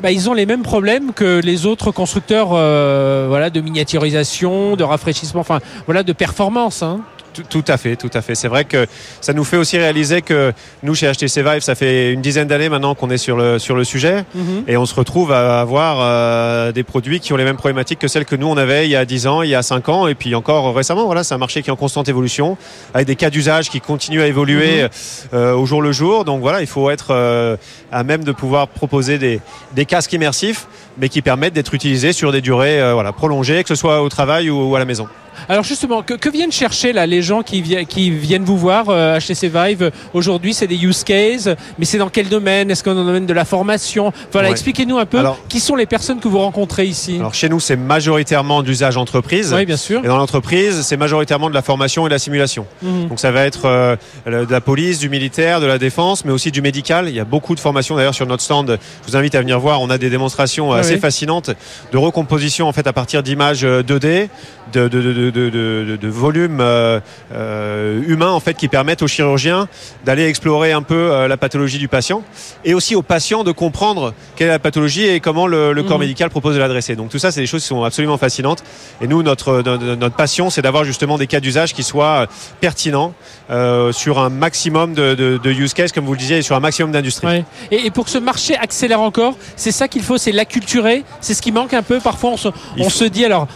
bah, ils ont les mêmes problèmes que les autres constructeurs euh, voilà, de miniaturisation, de rafraîchissement, enfin voilà, de performance. Hein. Tout, tout à fait, tout à fait. C'est vrai que ça nous fait aussi réaliser que nous, chez HTC Vive, ça fait une dizaine d'années maintenant qu'on est sur le, sur le sujet. Mhm. Et on se retrouve à avoir euh, des produits qui ont les mêmes problématiques que celles que nous on avait il y a 10 ans, il y a 5 ans, et puis encore récemment. Voilà, c'est un marché qui est en constante évolution, avec des cas d'usage qui continuent à évoluer euh, au jour le jour. Donc voilà, il faut être euh, à même de pouvoir proposer des, des casques immersifs, mais qui permettent d'être utilisés sur des durées euh, voilà, prolongées, que ce soit au travail ou, ou à la maison. Alors justement, que, que viennent chercher là les gens qui, vi- qui viennent vous voir euh, HTC Vive aujourd'hui? C'est des use cases, mais c'est dans quel domaine? Est-ce qu'on est dans le domaine de la formation? Voilà, Ouais. expliquez-nous un peu Alors- qui sont les personnes que vous rencontrez ici. Alors chez nous, c'est majoritairement d'usage entreprise. oui, bien sûr. Et dans l'entreprise, c'est majoritairement de la formation et de la simulation. Mhm. Donc ça va être euh, de la police, du militaire, de la défense, mais aussi du médical. Il y a beaucoup de formations d'ailleurs sur notre stand. Je vous invite à venir voir. On a des démonstrations euh, Ouais. Assez ouais. fascinantes de recomposition en fait à partir d'images euh, 2D, de, de, de, volumes euh, euh, humains en fait qui permettent aux chirurgiens d'aller explorer un peu euh, la pathologie du patient et aussi aux patients de comprendre quelle est la pathologie et comment le, le corps Mhm. médical propose de l'adresser. Donc tout ça, c'est des choses qui sont absolument fascinantes. Et nous, notre, notre, passion, c'est d'avoir justement des cas d'usage qui soient pertinents euh, sur un maximum de, de, de use case, comme vous le disiez, et sur un maximum d'industries. Ouais. Et, et pour que ce marché accélère encore, c'est ça qu'il faut, c'est l'acculturer. C'est ce qui manque un peu. Parfois, on se, Il on faut- se dit alors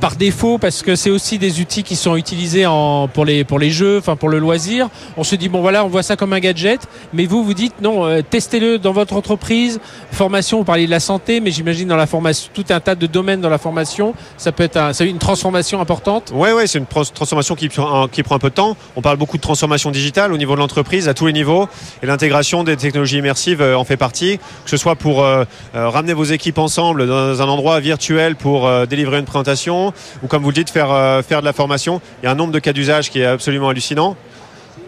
par défaut parce que c'est aussi des outils qui sont utilisés pour les jeux, enfin pour le loisir. On se dit bon voilà, on voit ça comme un gadget, mais vous vous dites non, euh, testez-le dans votre entreprise. Formation, vous parliez de la santé, mais j'imagine dans la formation tout un tas de domaines dans la formation, ça peut être une transformation importante. Ouais, ouais, c'est une trans- transformation qui, prend- un peu de temps. On parle beaucoup de transformation digitale au niveau de l'entreprise à tous les niveaux et l'intégration des technologies immersives euh, en fait partie, que ce soit pour euh, ramener vos équipes ensemble dans un endroit virtuel pour délivrer une présentation ou comme vous le dites faire euh, faire de la formation. Il y a un nombre de cas d'usage qui est absolument hallucinant.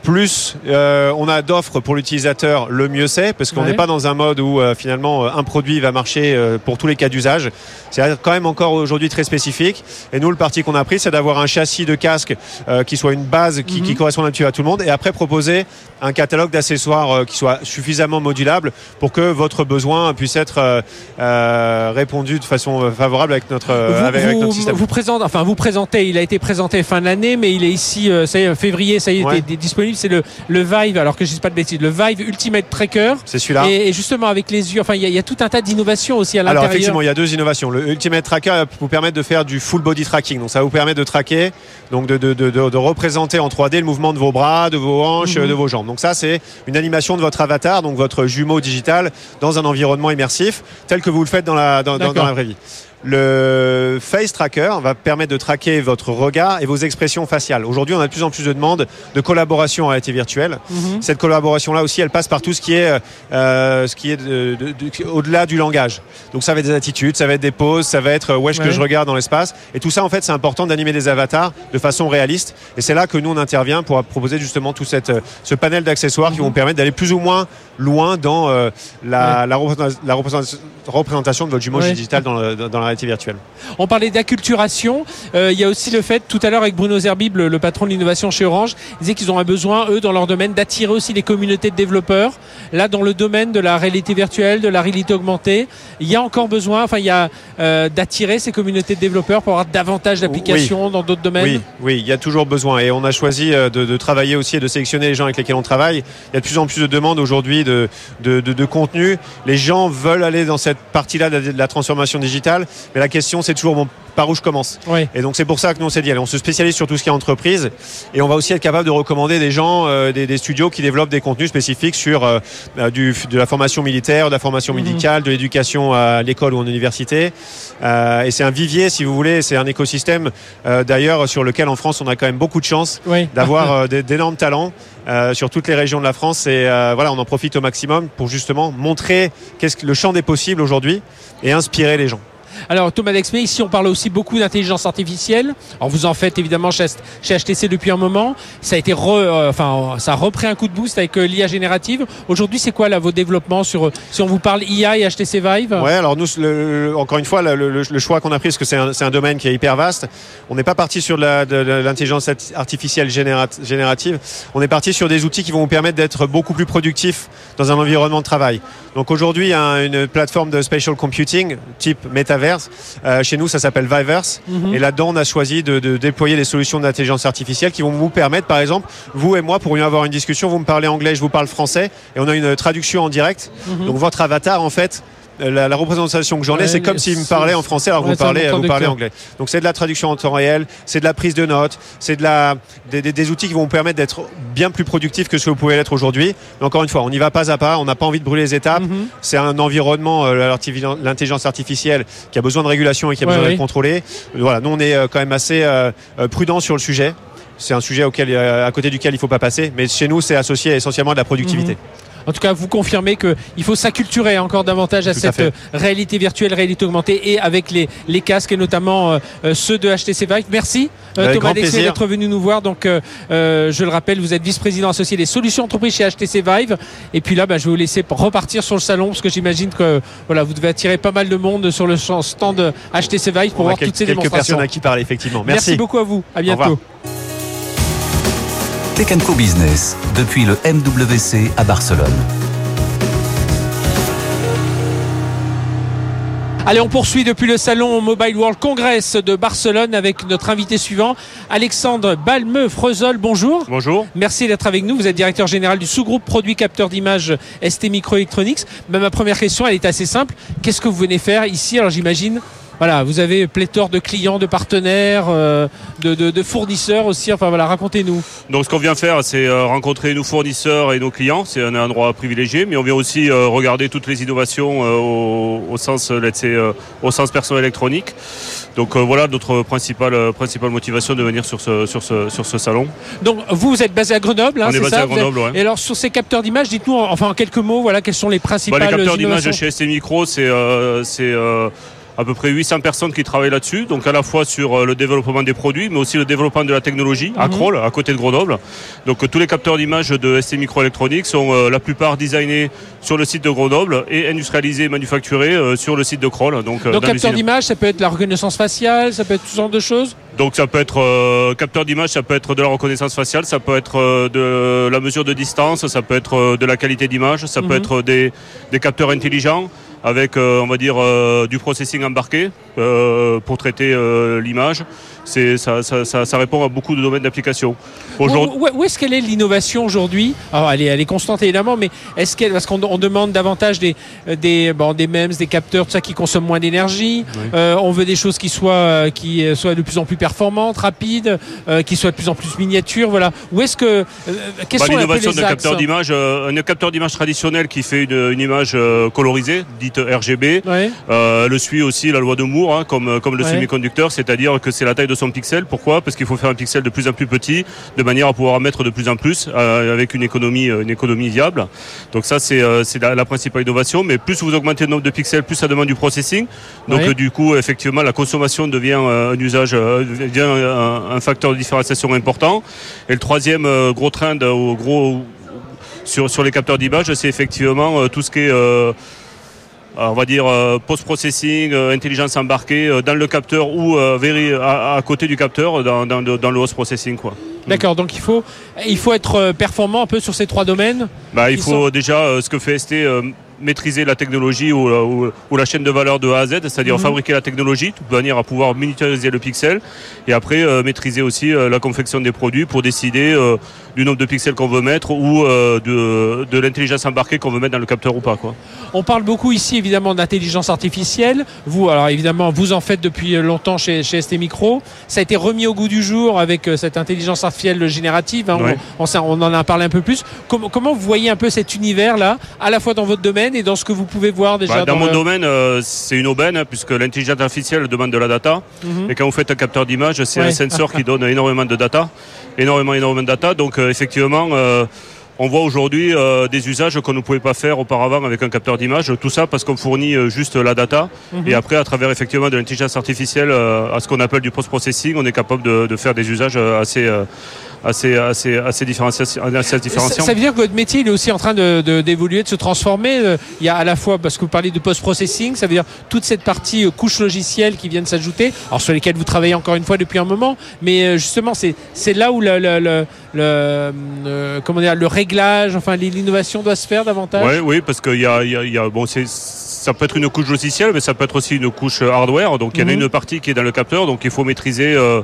Plus euh, on a d'offres pour l'utilisateur, le mieux c'est, parce qu'on Ouais. n'est pas dans un mode où euh, finalement euh, un produit va marcher euh, pour tous les cas d'usage. C'est quand même encore aujourd'hui très spécifique. Et nous, le parti qu'on a pris, c'est d'avoir un châssis de casque euh, qui soit une base qui, qui corresponde un petit peu à tout le monde, et après proposer un catalogue d'accessoires euh, qui soit suffisamment modulable pour que votre besoin puisse être répondu de façon favorable avec notre, vous, avec, notre système. vous présente, enfin vous présentez, il a été présenté fin de l'année, mais il est ici, euh, ça y est, février, ça y est, Ouais. est- C'est le, le Vive, alors que je dis pas de bêtises, le Vive Ultimate Tracker. C'est celui-là. Et, et justement avec les yeux, enfin il y, a- il y a tout un tas d'innovations aussi à Alors l'intérieur. effectivement, il y a deux innovations. Le Ultimate Tracker va vous permettre de faire du full body tracking. Donc ça vous permettre de traquer, donc de, de, de, de- de représenter en 3D le mouvement de vos bras, de vos hanches, Mhm. de vos jambes. Donc ça c'est une animation de votre avatar, donc votre jumeau digital dans un environnement immersif tel que vous le faites dans la, dans, dans- D'accord. dans la vraie vie. Le Face Tracker va permettre de traquer votre regard et vos expressions faciales. Aujourd'hui, on a de plus en plus de demandes de collaboration en réalité virtuelle. Mhm. Cette collaboration-là aussi, elle passe par tout ce qui est, euh, ce qui est de- de- de- au-delà du langage. Donc ça va être des attitudes, ça va être des poses, ça va être euh, où est-ce Ouais. que je regarde dans l'espace. Et tout ça, en fait, c'est important d'animer des avatars de façon réaliste. Et c'est là que nous, on intervient pour proposer justement tout cette, euh, ce panel d'accessoires qui Mhm. vont permettre d'aller plus ou moins loin dans euh, la, la représenta- la représentation, représentation de votre jumeau Ouais. digital dans, le- dans la réalité virtuelle. On parlait d'acculturation. Euh, il y a aussi le fait, tout à l'heure avec Bruno Zerbib, le, le patron de l'innovation chez Orange, il disait qu'ils ont un besoin, eux, dans leur domaine, d'attirer aussi les communautés de développeurs. Là, dans le domaine de la réalité virtuelle, de la réalité augmentée, il y a encore besoin, enfin, il y a euh, d'attirer ces communautés de développeurs pour avoir davantage d'applications dans d'autres domaines. Oui, oui, il y a toujours besoin. Et on a choisi euh, de, de travailler aussi et de sélectionner les gens avec lesquels on travaille. Il y a de plus en plus de demandes aujourd'hui de, de, de- de contenu. Les gens veulent aller dans cette partie-là de la transformation digitale. Mais la question, c'est toujours bon, par où je commence Oui. Et donc c'est pour ça que nous on s'est dit, allez, on se spécialise sur tout ce qui est entreprise. Et on va aussi être capable de recommander des gens, euh, des, des studios qui développent des contenus spécifiques sur euh, euh, du, de la formation militaire, de la formation Mhm. médicale, de l'éducation à l'école ou en université. Euh, et c'est un vivier, si vous voulez, c'est un écosystème euh, d'ailleurs sur lequel en France on a quand même beaucoup de chance Oui. d'avoir euh, d'énormes talents euh, sur toutes les régions de la France et euh, voilà on en profite au maximum pour justement montrer qu'est-ce que le champ des possibles aujourd'hui et inspirer les gens. Alors Thomas Dexmé, ici on parle aussi beaucoup d'intelligence artificielle. Alors vous en faites évidemment chez, HTC depuis un moment. Ça a été euh, enfin ça a repris un coup de boost avec euh, l'IA générative. Aujourd'hui c'est quoi là vos développements sur si on vous parle IA et HTC Vive? Ouais, alors nous, encore une fois, le, choix qu'on a pris, parce que c'est un, un domaine qui est hyper vaste, on n'est pas parti sur de l'intelligence art- artificielle générat- générative, on est parti sur des outils qui vont vous permettre d'être beaucoup plus productif dans un environnement de travail. Donc aujourd'hui, une plateforme de spatial computing type Metaverse. Euh, chez nous, ça s'appelle Viverse. Mhm. Et là-dedans, on a choisi de, de déployer des solutions d'intelligence artificielle qui vont vous permettre, par exemple, vous et moi pourrions avoir une discussion, vous me parlez anglais, je vous parle français, et on a une traduction en direct. Mhm. Donc votre avatar, en fait, la, la représentation que j'en ai, Ouais, c'est comme s'il me parlait en français alors que ouais, vous parlez, vous anglais. Donc c'est de la traduction en temps réel, c'est de la prise de notes, c'est de la, des, des- des outils qui vont vous permettre d'être bien plus productif que ce que vous pouvez l'être aujourd'hui. Mais encore une fois, on y va pas à pas, on n'a pas envie de brûler les étapes. Mhm. C'est un environnement, euh, l'intelligence artificielle, qui a besoin de régulation et qui a Ouais, besoin oui. d'être contrôlée. Voilà, nous on est euh, quand même assez euh, euh, prudent sur le sujet. C'est un sujet auquel, euh, à côté duquel il ne faut pas passer, mais chez nous c'est associé essentiellement à de la productivité. En tout cas, vous confirmez qu'il faut s'acculturer encore davantage à Tout cette euh, réalité virtuelle, réalité augmentée et avec les, les casques et notamment euh, euh, ceux de HTC Vive. Merci euh, Thomas plaisir. d'être venu nous voir. Donc, je le rappelle, vous êtes vice-président associé des solutions entreprises chez HTC Vive. Et puis là, bah, je vais vous laisser repartir sur le salon parce que j'imagine que voilà, vous devez attirer pas mal de monde sur le stand HTC Vive pour On voir toutes ces quelques démonstrations. personnes à qui parler, effectivement. Merci. Merci. beaucoup à vous. À bientôt. Tech Co Business depuis le MWC à Barcelone. Allez, on poursuit depuis le salon Mobile World Congress de Barcelone avec notre invité suivant, Alexandre Balmeux-Frezol. Bonjour. Bonjour. Merci d'être avec nous. Vous êtes directeur général du sous-groupe produit capteur d'image ST Microelectronics. Ma première question, elle est assez simple. Qu'est-ce que vous venez faire ici? Alors j'imagine, voilà, vous avez pléthore de clients, de partenaires, euh, de, de- de fournisseurs aussi. Enfin voilà, racontez-nous. Donc ce qu'on vient faire, c'est euh, rencontrer nos fournisseurs et nos clients. C'est un endroit privilégié, mais on vient aussi euh, regarder toutes les innovations au, au sens, let's say, au sens personnel électronique. Donc voilà notre principale, principale motivation de venir sur ce, sur ce, sur ce salon. Donc vous, vous êtes basé à Grenoble, hein, on est c'est basé ça à Grenoble. ouais. Et alors sur ces capteurs d'image, dites-nous en- enfin en quelques mots, voilà, quelles sont les Bah, principales les capteurs d'image chez ST Micro, c'est euh, c'est, euh, à peu près 800 personnes qui travaillent là-dessus, donc à la fois sur euh, le développement des produits, mais aussi le développement de la technologie à Mhm. Kroll, à côté de Grenoble. Donc euh, tous les capteurs d'image de ST Microelectronics sont euh, la plupart designés sur le site de Grenoble et industrialisés et manufacturés euh, sur le site de Kroll. Donc, euh, capteur d'image, ça peut être la reconnaissance faciale, ça peut être tout ce genre de choses? Donc ça peut être capteur d'image, ça peut être de la reconnaissance faciale, ça peut être de la mesure de distance, ça peut être de la qualité d'image, ça Mhm. peut être des, des capteurs intelligents avec, euh, on va dire, euh, du processing embarqué euh, pour traiter l'image. C'est ça, ça, ça, ça répond à beaucoup de domaines d'application. Aujourd'hui, Où, où- où est-ce qu'elle est l'innovation aujourd'hui? Alors elle est, elle est constante évidemment, mais est-ce qu'elle, parce qu'on on demande davantage des, des, bon, des MEMS, des capteurs, tout ça qui consomment moins d'énergie. Oui. Euh, on veut des choses qui soient, euh, qui euh, soient de plus en plus performantes, rapides, euh, qui soient de plus en plus miniatures. Voilà. Où est-ce que, euh, quels bah, sont l'innovation les d'un axes capteur d'image, euh, un capteur d'image traditionnel qui fait une, une image colorisée, dite RGB. Euh, le suit aussi la loi de Moore, hein, comme, comme le Ouais. semi-conducteur, c'est-à-dire que c'est la taille de son pixel. Pourquoi? Parce qu'il faut faire un pixel de plus en plus petit, de manière à pouvoir en mettre de plus en plus, euh, avec une économie, euh, une économie viable. Donc ça, c'est euh, la, la principale innovation. Mais plus vous augmentez le nombre de pixels, plus ça demande du processing. Donc du coup, effectivement, la consommation devient un usage, devient un, un facteur de différenciation important. Et le troisième gros trend, au gros sur, sur les capteurs d'image, c'est effectivement tout ce qui est on va dire euh, post-processing, euh, intelligence embarquée euh, dans le capteur ou euh, à, côté du capteur dans, le, dans le host processing quoi. D'accord. Donc il faut, il faut être euh, performant un peu sur ces trois domaines. Bah, il faut sont- déjà euh, ce que fait ST euh, maîtriser la technologie ou, euh, ou- ou la chaîne de valeur de A à Z, c'est-à-dire Mhm. fabriquer la technologie de manière à pouvoir miniaturiser le pixel et après euh, maîtriser aussi euh, la confection des produits pour décider euh, du nombre de pixels qu'on veut mettre ou de, de l'intelligence embarquée qu'on veut mettre dans le capteur ou pas quoi. On parle beaucoup ici évidemment d'intelligence artificielle. Vous, alors évidemment, vous en faites depuis longtemps chez, chez ST Micro. Ça a été remis au goût du jour avec cette intelligence artificielle générative. hein. Ouais. On, on s'en- on en a parlé un peu plus. Comment vous voyez un peu cet univers-là, à la fois dans votre domaine et dans ce que vous pouvez voir déjà Bah, dans, mon le- domaine, euh, c'est une aubaine hein, puisque l'intelligence artificielle demande de la data. Mhm. Et quand vous faites un capteur d'image, c'est Ouais. un sensor qui donne énormément de data, énormément, énormément de data. Donc euh, effectivement, euh, on voit aujourd'hui euh, des usages qu'on ne pouvait pas faire auparavant avec un capteur d'image. Tout ça parce qu'on fournit juste la data. Mhm. Et après, à travers effectivement de l'intelligence artificielle, euh, à ce qu'on appelle du post-processing, on est capable de, de faire des usages assez, euh, assez, assez, assez assez Ça, veut dire que votre métier il est aussi en train de- de- d'évoluer, de, se transformer. Euh, Il y a à la fois, parce que vous parlez de post-processing, ça veut dire toute cette partie euh, couche logicielle qui vient de s'ajouter, alors sur lesquelles vous travaillez encore une fois depuis un moment, mais euh, justement c'est là où le, le, le, le, comment dire, le réglage, enfin l'innovation doit se faire davantage. Ouais, oui, parce qu'il y a, il y a- y a- bon, ça peut être une couche logicielle, mais ça peut être aussi une couche hardware. Donc il y en a Mhm. une partie qui est dans le capteur, donc il faut maîtriser euh,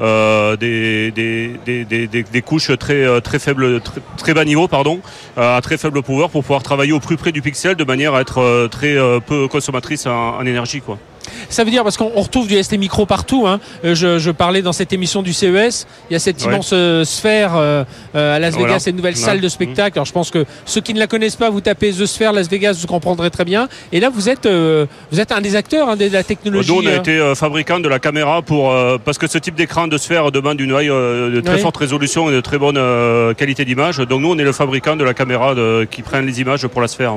des, des, des, couches très, euh, très faibles, très, bas niveau, pardon, euh, à très faible power pour pouvoir travailler au plus près du pixel de manière à être euh, très euh, peu consommatrice en, en énergie, quoi. Ça veut dire, parce qu'on on retrouve du ST Micro partout, hein. Euh, je, je parlais dans cette émission du CES, il y a cette Ouais. immense euh, sphère euh, à Las Voilà. Vegas, cette nouvelle Ouais. salle de spectacle. Alors je pense que ceux qui ne la connaissent pas, vous tapez The Sphere Las Vegas, vous comprendrez très bien. Et là, vous êtes, euh, vous êtes un des acteurs hein, de la technologie. Nous, on a euh, été euh, fabricant de la caméra pour parce que ce type d'écran de sphère demande une euh, de très forte résolution et de très bonne qualité d'image. Donc nous, on est le fabricant de la caméra de- qui prend les images pour la sphère.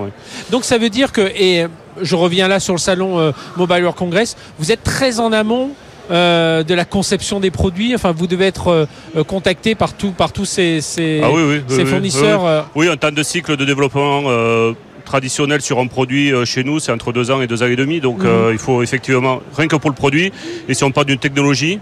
Donc ça veut dire que, et je reviens là sur le salon euh, Mobile World Congress, vous êtes très en amont euh, de la conception des produits. Enfin, vous devez être euh, contacté par, tout- par tous ces, ces, Ah oui, oui, ces oui, oui, fournisseurs. oui, en temps de cycle de développement euh, traditionnel sur un produit chez nous, c'est entre deux ans et deux ans et demi. Donc Mhm. il faut effectivement, rien que pour le produit, et si on parle d'une technologie,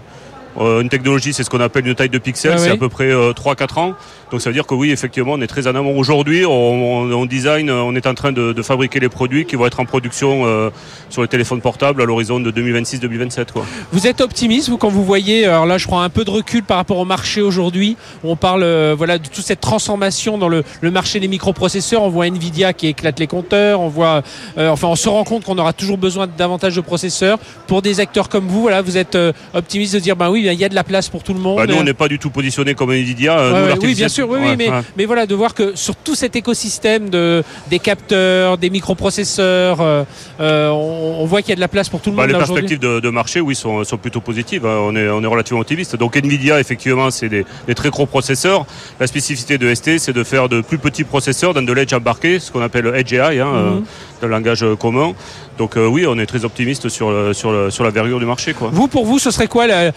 une technologie, c'est ce qu'on appelle une taille de pixels, Ah c'est à peu près 3-4 ans. Donc ça veut dire que oui, effectivement, on est très en amont. Aujourd'hui, on, on- on design, on est en train de, de fabriquer les produits qui vont être en production euh, sur les téléphones portables à l'horizon de 2026-2027. quoi. Vous êtes optimiste, vous, quand vous voyez, alors là, je prends un peu de recul par rapport au marché aujourd'hui, on parle euh, voilà, de toute cette transformation dans le, le marché des microprocesseurs. On voit Nvidia qui éclate les compteurs, on voit, euh, enfin, on se rend compte qu'on aura toujours besoin de davantage de processeurs. Pour des acteurs comme vous, voilà, vous êtes optimiste de dire, ben oui, il y a de la place pour tout le monde. Bah, nous, on n'est pas du tout positionné comme Nvidia. nous, oui, bien sûr, oui, oui, mais, ouais. mais voilà, de voir que sur tout cet écosystème de, des capteurs, des microprocesseurs, euh, euh, on, on voit qu'il y a de la place pour tout le Bah, monde les perspectives de, de marché, oui, sont, sont plutôt positives. hein. On est, on est relativement optimiste. Donc Nvidia, effectivement, c'est des, des très gros processeurs. La spécificité de ST, c'est de faire de plus petits processeurs dans de l'edge embarqué, ce qu'on appelle le Edge AI, hein, euh, Mhm. dans le langage commun. Donc euh, oui, on est très optimiste sur, sur, sur la verrure du marché. Quoi. Vous, pour vous, ce serait quoi la-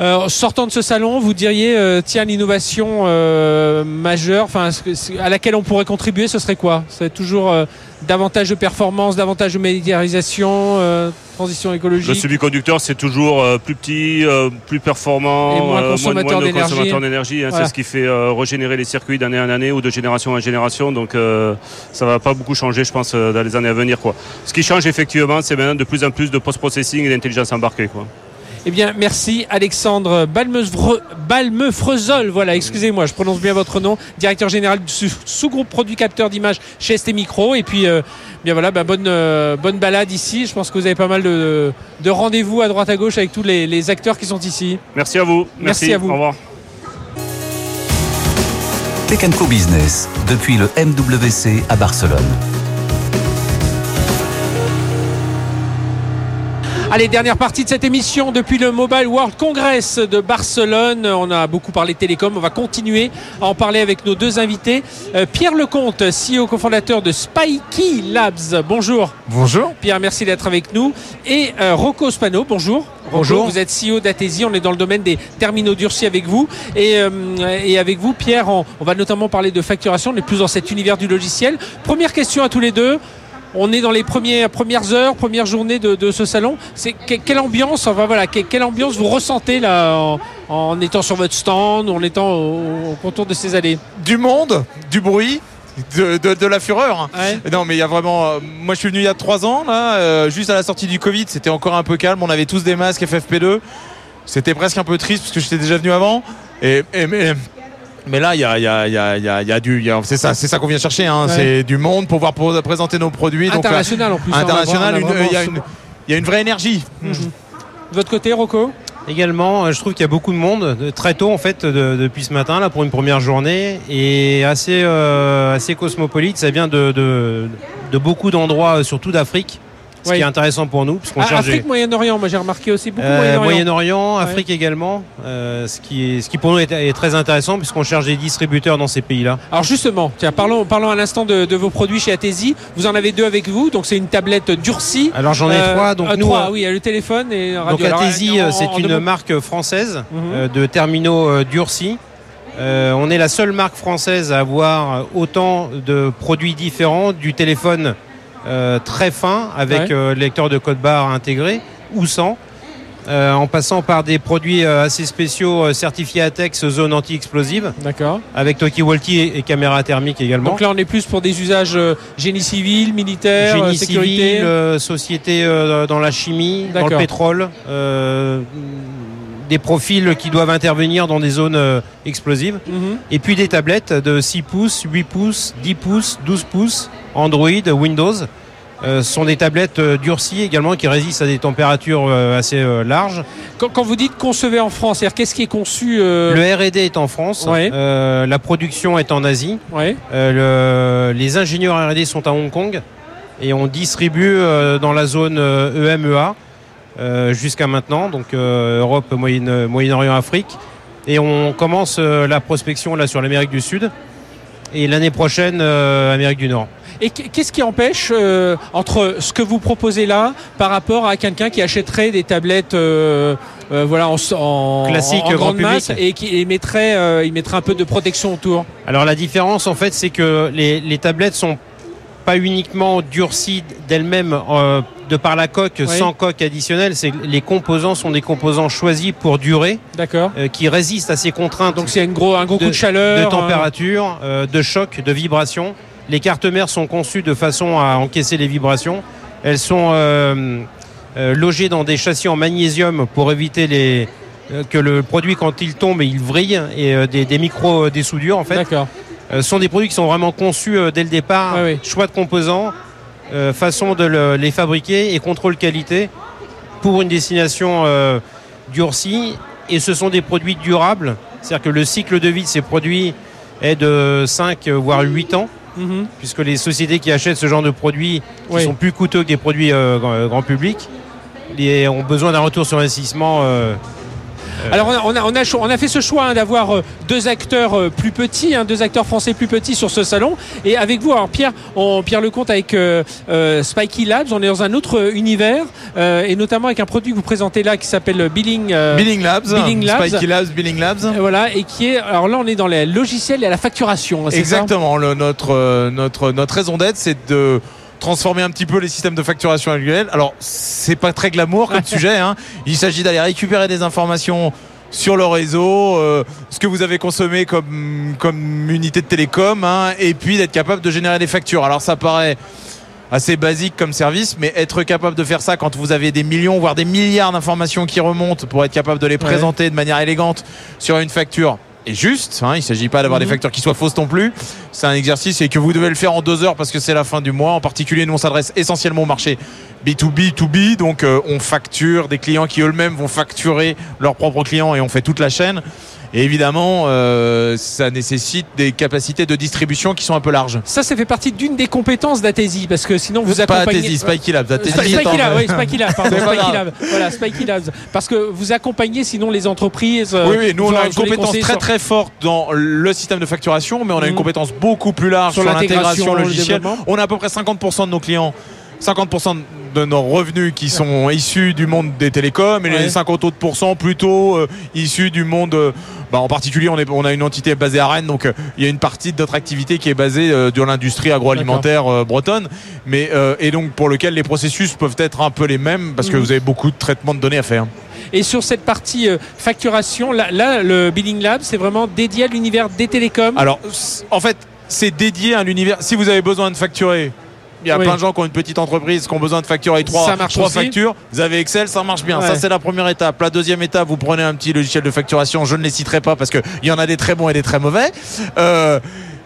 euh, sortant de ce salon, vous diriez, euh, tiens, l'innovation euh, majeure, enfin, à laquelle on pourrait contribuer, ce serait quoi? Ce serait toujours euh, davantage de performance, davantage de médiarisation, transition Le écologique. semi-conducteur, c'est toujours plus petit, plus performant, Et moins consommateur de d'énergie. hein. Voilà. C'est ce qui fait régénérer les circuits d'année en année ou de génération en génération. Donc ça va pas beaucoup changer, je pense, dans les années à venir. Quoi. Ce qui change effectivement, c'est maintenant de plus en plus de post-processing et d'intelligence embarquée. Quoi. Eh bien, merci Alexandre Balmeufre- Balmeufrezol. Voilà, excusez-moi, je prononce bien votre nom, directeur général du sous- sous-groupe produit capteur d'image chez ST Micro. Et puis, euh, bien voilà, bah, bonne, euh, bonne balade ici. Je pense que vous avez pas mal de, de rendez-vous à droite à gauche avec tous les, les acteurs qui sont ici. Merci à vous. Merci à vous. Au revoir. Tech Co Business, depuis le MWC à Barcelone. Allez, dernière partie de cette émission depuis le Mobile World Congress de Barcelone. On a beaucoup parlé télécom. On va continuer à en parler avec nos deux invités. Euh, Pierre Lecomte, CEO cofondateur de Spikey Labs. Bonjour. Bonjour. Pierre, merci d'être avec nous. Et euh, Rocco Spano, bonjour. Bonjour. Vous êtes CEO d'Athesi, on est dans le domaine des terminaux durcis avec vous. Et, euh, et avec vous, Pierre, on, on va notamment parler de facturation, on est plus dans cet univers du logiciel. Première question à tous les deux. On est dans les premières, premières heures, premières journées de, de ce salon. C'est que- quelle ambiance, enfin voilà, que- quelle ambiance vous ressentez là en, en étant sur votre stand, en étant au, au contour de ces allées? Du monde, du bruit, de, de- de la fureur. Ouais. Non, mais il y a vraiment. euh, moi, je suis venu il y a trois ans, là, euh, juste à la sortie du Covid. C'était encore un peu calme. On avait tous des masques FFP2. C'était presque un peu triste parce que j'étais déjà venu avant. Et, et- mais, mais là, il y a, il y a- il y a- il y a- il y a du. C'est ça, c'est ça qu'on vient chercher. hein. Ouais. C'est du monde pour pouvoir pour présenter nos produits. Donc, International en plus. hein, international, il y a une, il y a une vraie énergie. Mhm. De votre côté, Rocco? Également, euh, je trouve qu'il y a beaucoup de monde de- très tôt en fait de- depuis ce matin là pour une première journée et assez euh, assez cosmopolite. Ça vient de, de, de beaucoup d'endroits, euh, surtout d'Afrique. Ce qui est intéressant pour nous, Ah, Afrique, Moyen-Orient, moi j'ai remarqué aussi beaucoup Euh, Moyen-Orient. Ouais. Afrique également, euh, ce, qui est, ce qui pour nous est, est très intéressant puisqu'on cherche des distributeurs dans ces pays-là. Alors justement, tiens, parlons, parlons à l'instant de, de vos produits chez Athesi. Vous en avez deux avec vous, donc c'est une tablette durcie. Alors j'en ai Euh, trois, donc nous, trois, oui, il y a le téléphone et donc radio. En- euh, c'est une deux marque française Mhm. de terminaux durcis. Euh, on est la seule marque française à avoir autant de produits différents, du téléphone euh, très fin avec Ouais. euh, lecteur de code barre intégré ou sans, euh, en passant par des produits euh, assez spéciaux euh, certifiés ATEX zone anti-explosive D'accord. avec Toki Walkie et, et caméra thermique également. Donc là, on est plus pour des usages génie civil, militaire, Génie sécurité. civil, société dans la chimie, dans le pétrole, des profils qui doivent intervenir dans des zones explosives. Mhm. Et puis des tablettes de 6 pouces, 8 pouces, 10 pouces, 12 pouces, Android, Windows, euh, sont des tablettes euh, durcies également qui résistent à des températures euh, assez euh, larges. Quand, quand vous dites concevez en France, c'est-à-dire qu'est-ce qui est conçu euh, Le R&D est en France, Ouais. euh, la production est en Asie, ouais. euh, le- les ingénieurs R&D sont à Hong Kong et on distribue euh, dans la zone euh, EMEA euh, jusqu'à maintenant, donc euh, Europe, Moyen- Moyen-Orient, Afrique. Et on commence la prospection là sur l'Amérique du Sud et l'année prochaine euh, Amérique du Nord. Et qu- qu'est-ce qui empêche euh, entre ce que vous proposez là par rapport à quelqu'un qui achèterait des tablettes euh, euh, voilà en, en Classique, en, en grand grande masse public. et qui et mettrait euh, il mettrait un peu de protection autour? Alors la différence en fait c'est que les, les tablettes sont pas uniquement durcies d'elles-mêmes euh, de par la coque Oui. sans coque additionnelle, c'est les composants sont des composants choisis pour durer, D'accord. euh, qui résistent à ces contraintes Donc c'est une gros, un gros De- coup de chaleur. de euh, température, euh, de choc, de vibration. Les cartes mères sont conçues de façon à encaisser les vibrations. Elles sont euh, euh, logées dans des châssis en magnésium pour éviter les, euh, que le produit quand il tombe il vrille et des, des micro euh, des soudures en fait. D'accord. Euh, ce sont des produits qui sont vraiment conçus dès le départ. Choix de composants, euh, façon de le- les fabriquer et contrôle qualité pour une destination euh, durcie. Et ce sont des produits durables. C'est-à-dire que le cycle de vie de ces produits est de 5 voire 8 ans, Mhm. puisque les sociétés qui achètent ce genre de produits qui Oui. sont plus coûteux que des produits euh, grand, grand public les- ont besoin d'un retour sur investissement. euh, Alors on a, on a, on a, cho- on a fait ce choix hein, d'avoir euh, deux acteurs euh, plus petits, hein, deux acteurs français plus petits sur ce salon. Et avec vous, alors Pierre, on, Pierre Lecomte avec euh, euh, Spiky Labs, on est dans un autre euh, univers euh, et notamment avec un produit que vous présentez là qui s'appelle Billing. euh, Billing Labs, Billing Labs. Spiky Labs, Billing Labs. euh, Voilà, et qui est. Alors là, on est dans les logiciels et à la facturation. ça? Exactement. Le- notre, euh, notre, notre raison d'être, c'est de transformer un petit peu les systèmes de facturation actuels. Alors, c'est pas très glamour comme sujet. hein. Il s'agit d'aller récupérer des informations sur le réseau, euh, ce que vous avez consommé comme, comme unité de télécom, hein, et puis d'être capable de générer des factures. Alors, ça paraît assez basique comme service, mais être capable de faire ça quand vous avez des millions, voire des milliards d'informations qui remontent pour être capable de les présenter de manière élégante sur une facture est juste. hein. il ne s'agit pas d'avoir Mhm. des factures qui soient fausses non plus. C'est un exercice et que vous devez le faire en deux heures parce que c'est la fin du mois. En particulier, nous on s'adresse essentiellement au marché B2B, 2B. Donc euh, on facture des clients qui eux-mêmes vont facturer leurs propres clients et on fait toute la chaîne. Et évidemment, euh, ça nécessite des capacités de distribution qui sont un peu larges. Ça, ça fait partie d'une des compétences d'Athésy parce que sinon vous Pas accompagnez. Athésy, Spiky Labs. Athésy, Sp- Spiky attends, Labs, oui, Spiky Labs, pardon, pas. Labs. Voilà, Spiky Labs. Parce que vous accompagnez sinon les entreprises. euh, Oui, oui, nous on a une compétence très très forte dans le système de facturation, mais on a une Mhm. compétence beaucoup plus large Sur sur, l'intégration, l'intégration le logicielle. On a à peu près 50% de nos clients. 50% de nos revenus qui sont issus du monde des télécoms et Ouais. les 50 autres pourcents plutôt euh, issus du monde euh, bah, en particulier on, est, on a une entité basée à Rennes donc euh, il y a une partie de notre activité qui est basée dans l'industrie agroalimentaire bretonne mais et donc pour lequel les processus peuvent être un peu les mêmes parce que Mhm. vous avez beaucoup de traitements de données à faire Et sur cette partie euh, facturation, là, là, le Billing Lab, c'est vraiment dédié à l'univers des télécoms. Alors, en fait, c'est dédié à l'univers. Si vous avez besoin de facturer, il y a Oui. plein de gens qui ont une petite entreprise qui ont besoin de facturer trois, marche trois aussi. factures. Vous avez Excel, ça marche bien. Ouais. Ça, c'est la première étape. La deuxième étape, vous prenez un petit logiciel de facturation. Je ne les citerai pas parce qu'il y en a des très bons et des très mauvais. Euh,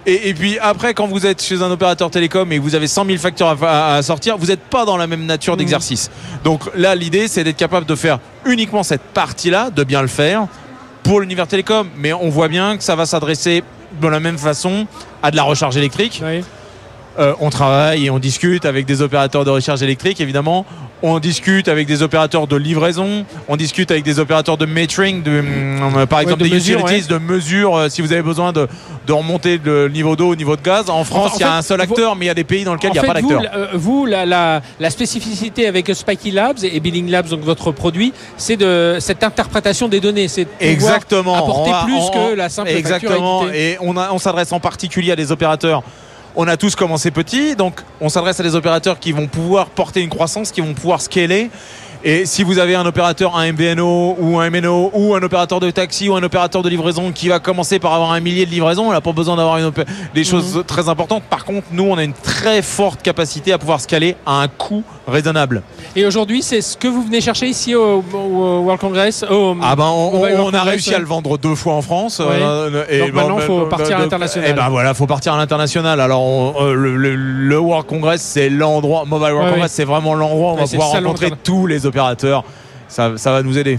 et, et puis après, quand vous êtes chez un opérateur télécom et que vous avez 100 000 factures à, sortir, vous n'êtes pas dans la même nature Mhm. d'exercice. Donc là, l'idée, c'est d'être capable de faire uniquement cette partie-là, de bien le faire pour l'univers télécom. Mais on voit bien que ça va s'adresser de la même façon à de la recharge électrique. Oui. Euh, on travaille et on discute avec des opérateurs de recharge électrique, évidemment. On discute avec des opérateurs de livraison. On discute avec des opérateurs de metering, de, hum, par exemple de des mesure, utilities de mesure. euh, si vous avez besoin de, de remonter le niveau d'eau au niveau de gaz. En France, en il y a fait, un seul vous- acteur, mais il y a des pays dans lesquels il n'y a fait, pas d'acteur. euh, vous, la, la- la spécificité avec Spiky Labs et Billing Labs, donc votre produit, c'est de cette interprétation des données. C'est de Exactement. apporter On va- plus on- que la simple Exactement. facture. Et on s'adresse en particulier à des opérateurs. On a tous commencé petit, donc on s'adresse à des opérateurs qui vont pouvoir porter une croissance, qui vont pouvoir scaler. Et si vous avez un opérateur, un MVNO ou un MNO ou un opérateur de taxi ou un opérateur de livraison qui va commencer par avoir un millier de livraisons, on n'a pas besoin d'avoir des choses Mhm. très importantes. Par contre, nous, on a une très forte capacité à pouvoir scaler à un coût raisonnable. Et aujourd'hui, c'est ce que vous venez chercher ici au, au World Congress au- Ah ben on, a réussi à le vendre deux fois en France. Ouais. euh, et Donc maintenant, faut partir à l'international. Et ben voilà, faut partir à l'international. Alors on- euh, le, le- le World Congress, c'est l'endroit. Mobile World Ouais, Congress, c'est vraiment l'endroit où on Ouais, va pouvoir rencontrer tous les opérateurs. Ça, ça va nous aider.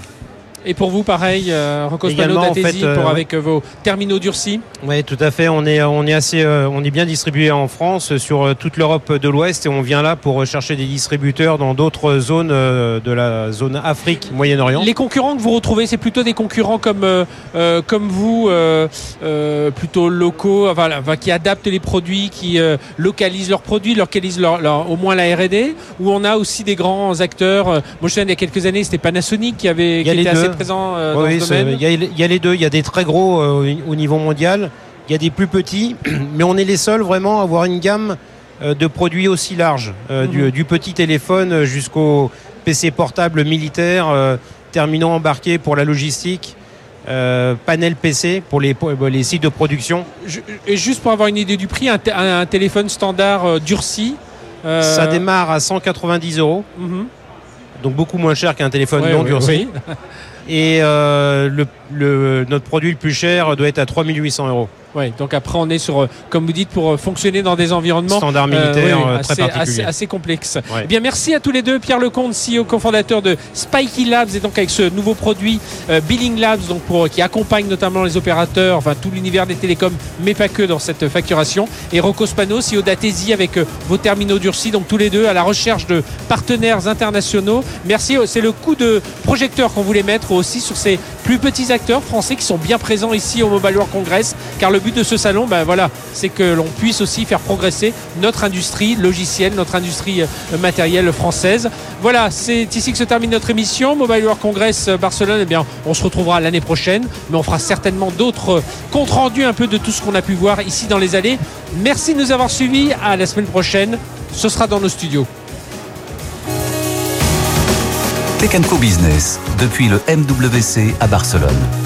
Et pour vous, pareil, euh, Rocco Spano en fait, euh, pour avec euh, vos terminaux durcis. Oui, tout à fait. On est, on est assez, euh, on est bien distribué en France, sur euh, toute l'Europe de l'Ouest, et on vient là pour chercher des distributeurs dans d'autres zones euh, de la zone Afrique, Moyen-Orient. Les concurrents que vous retrouvez, c'est plutôt des concurrents comme, euh, euh, comme vous, euh, euh, plutôt locaux, enfin, qui adaptent les produits, qui euh, localisent leurs produits, localisent leur, leur- au moins la R&D, ou on a aussi des grands acteurs. euh, Moi, je souviens, il y a quelques années, c'était Panasonic qui, avait, qui était assez. Présent euh, Oui, dans oui, ce c'est- domaine. il y, a, il y a les deux. Il y a des très gros euh, au niveau mondial. Il y a des plus petits, mais on est les seuls vraiment à avoir une gamme euh, de produits aussi large, Mhm. du, du petit téléphone jusqu'au PC portable militaire, terminaux embarqués pour la logistique, euh, panel PC pour les, sites de production. Je- et juste pour avoir une idée du prix, un, té- un- un téléphone standard durci. euh, Ça démarre à 190 euros, mhm. donc beaucoup moins cher qu'un téléphone Ouais, non durci. oui. Et euh, notre produit le plus cher doit être à 3800 euros. Ouais, donc après on est sur, euh, comme vous dites, pour euh, fonctionner dans des environnements Standard euh, militaire oui, oui, assez, très assez, assez complexe. Ouais. Eh Bien, merci à tous les deux. Pierre Lecomte, CEO cofondateur de Spikey Labs, et donc avec ce nouveau produit euh, Billing Labs, donc pour qui accompagne notamment les opérateurs, enfin tout l'univers des télécoms, mais pas que dans cette facturation. Et Rocco Spano, CEO d'Athésy, avec euh, vos terminaux durcis, donc tous les deux à la recherche de partenaires internationaux. Merci. C'est le coup de projecteur qu'on voulait mettre aussi sur ces plus petits acteurs français qui sont bien présents ici au Mobile World Congress, car le but de ce salon, ben voilà, c'est que l'on puisse aussi faire progresser notre industrie logicielle, notre industrie euh, matérielle française. Voilà, c'est ici que se termine notre émission. Mobile World Congress euh, Barcelone, eh bien, on se retrouvera l'année prochaine, mais on fera certainement d'autres euh, comptes rendus un peu de tout ce qu'on a pu voir ici dans les allées. Merci de nous avoir suivis. À la semaine prochaine. Ce sera dans nos studios. Tech Business, depuis le MWC à Barcelone.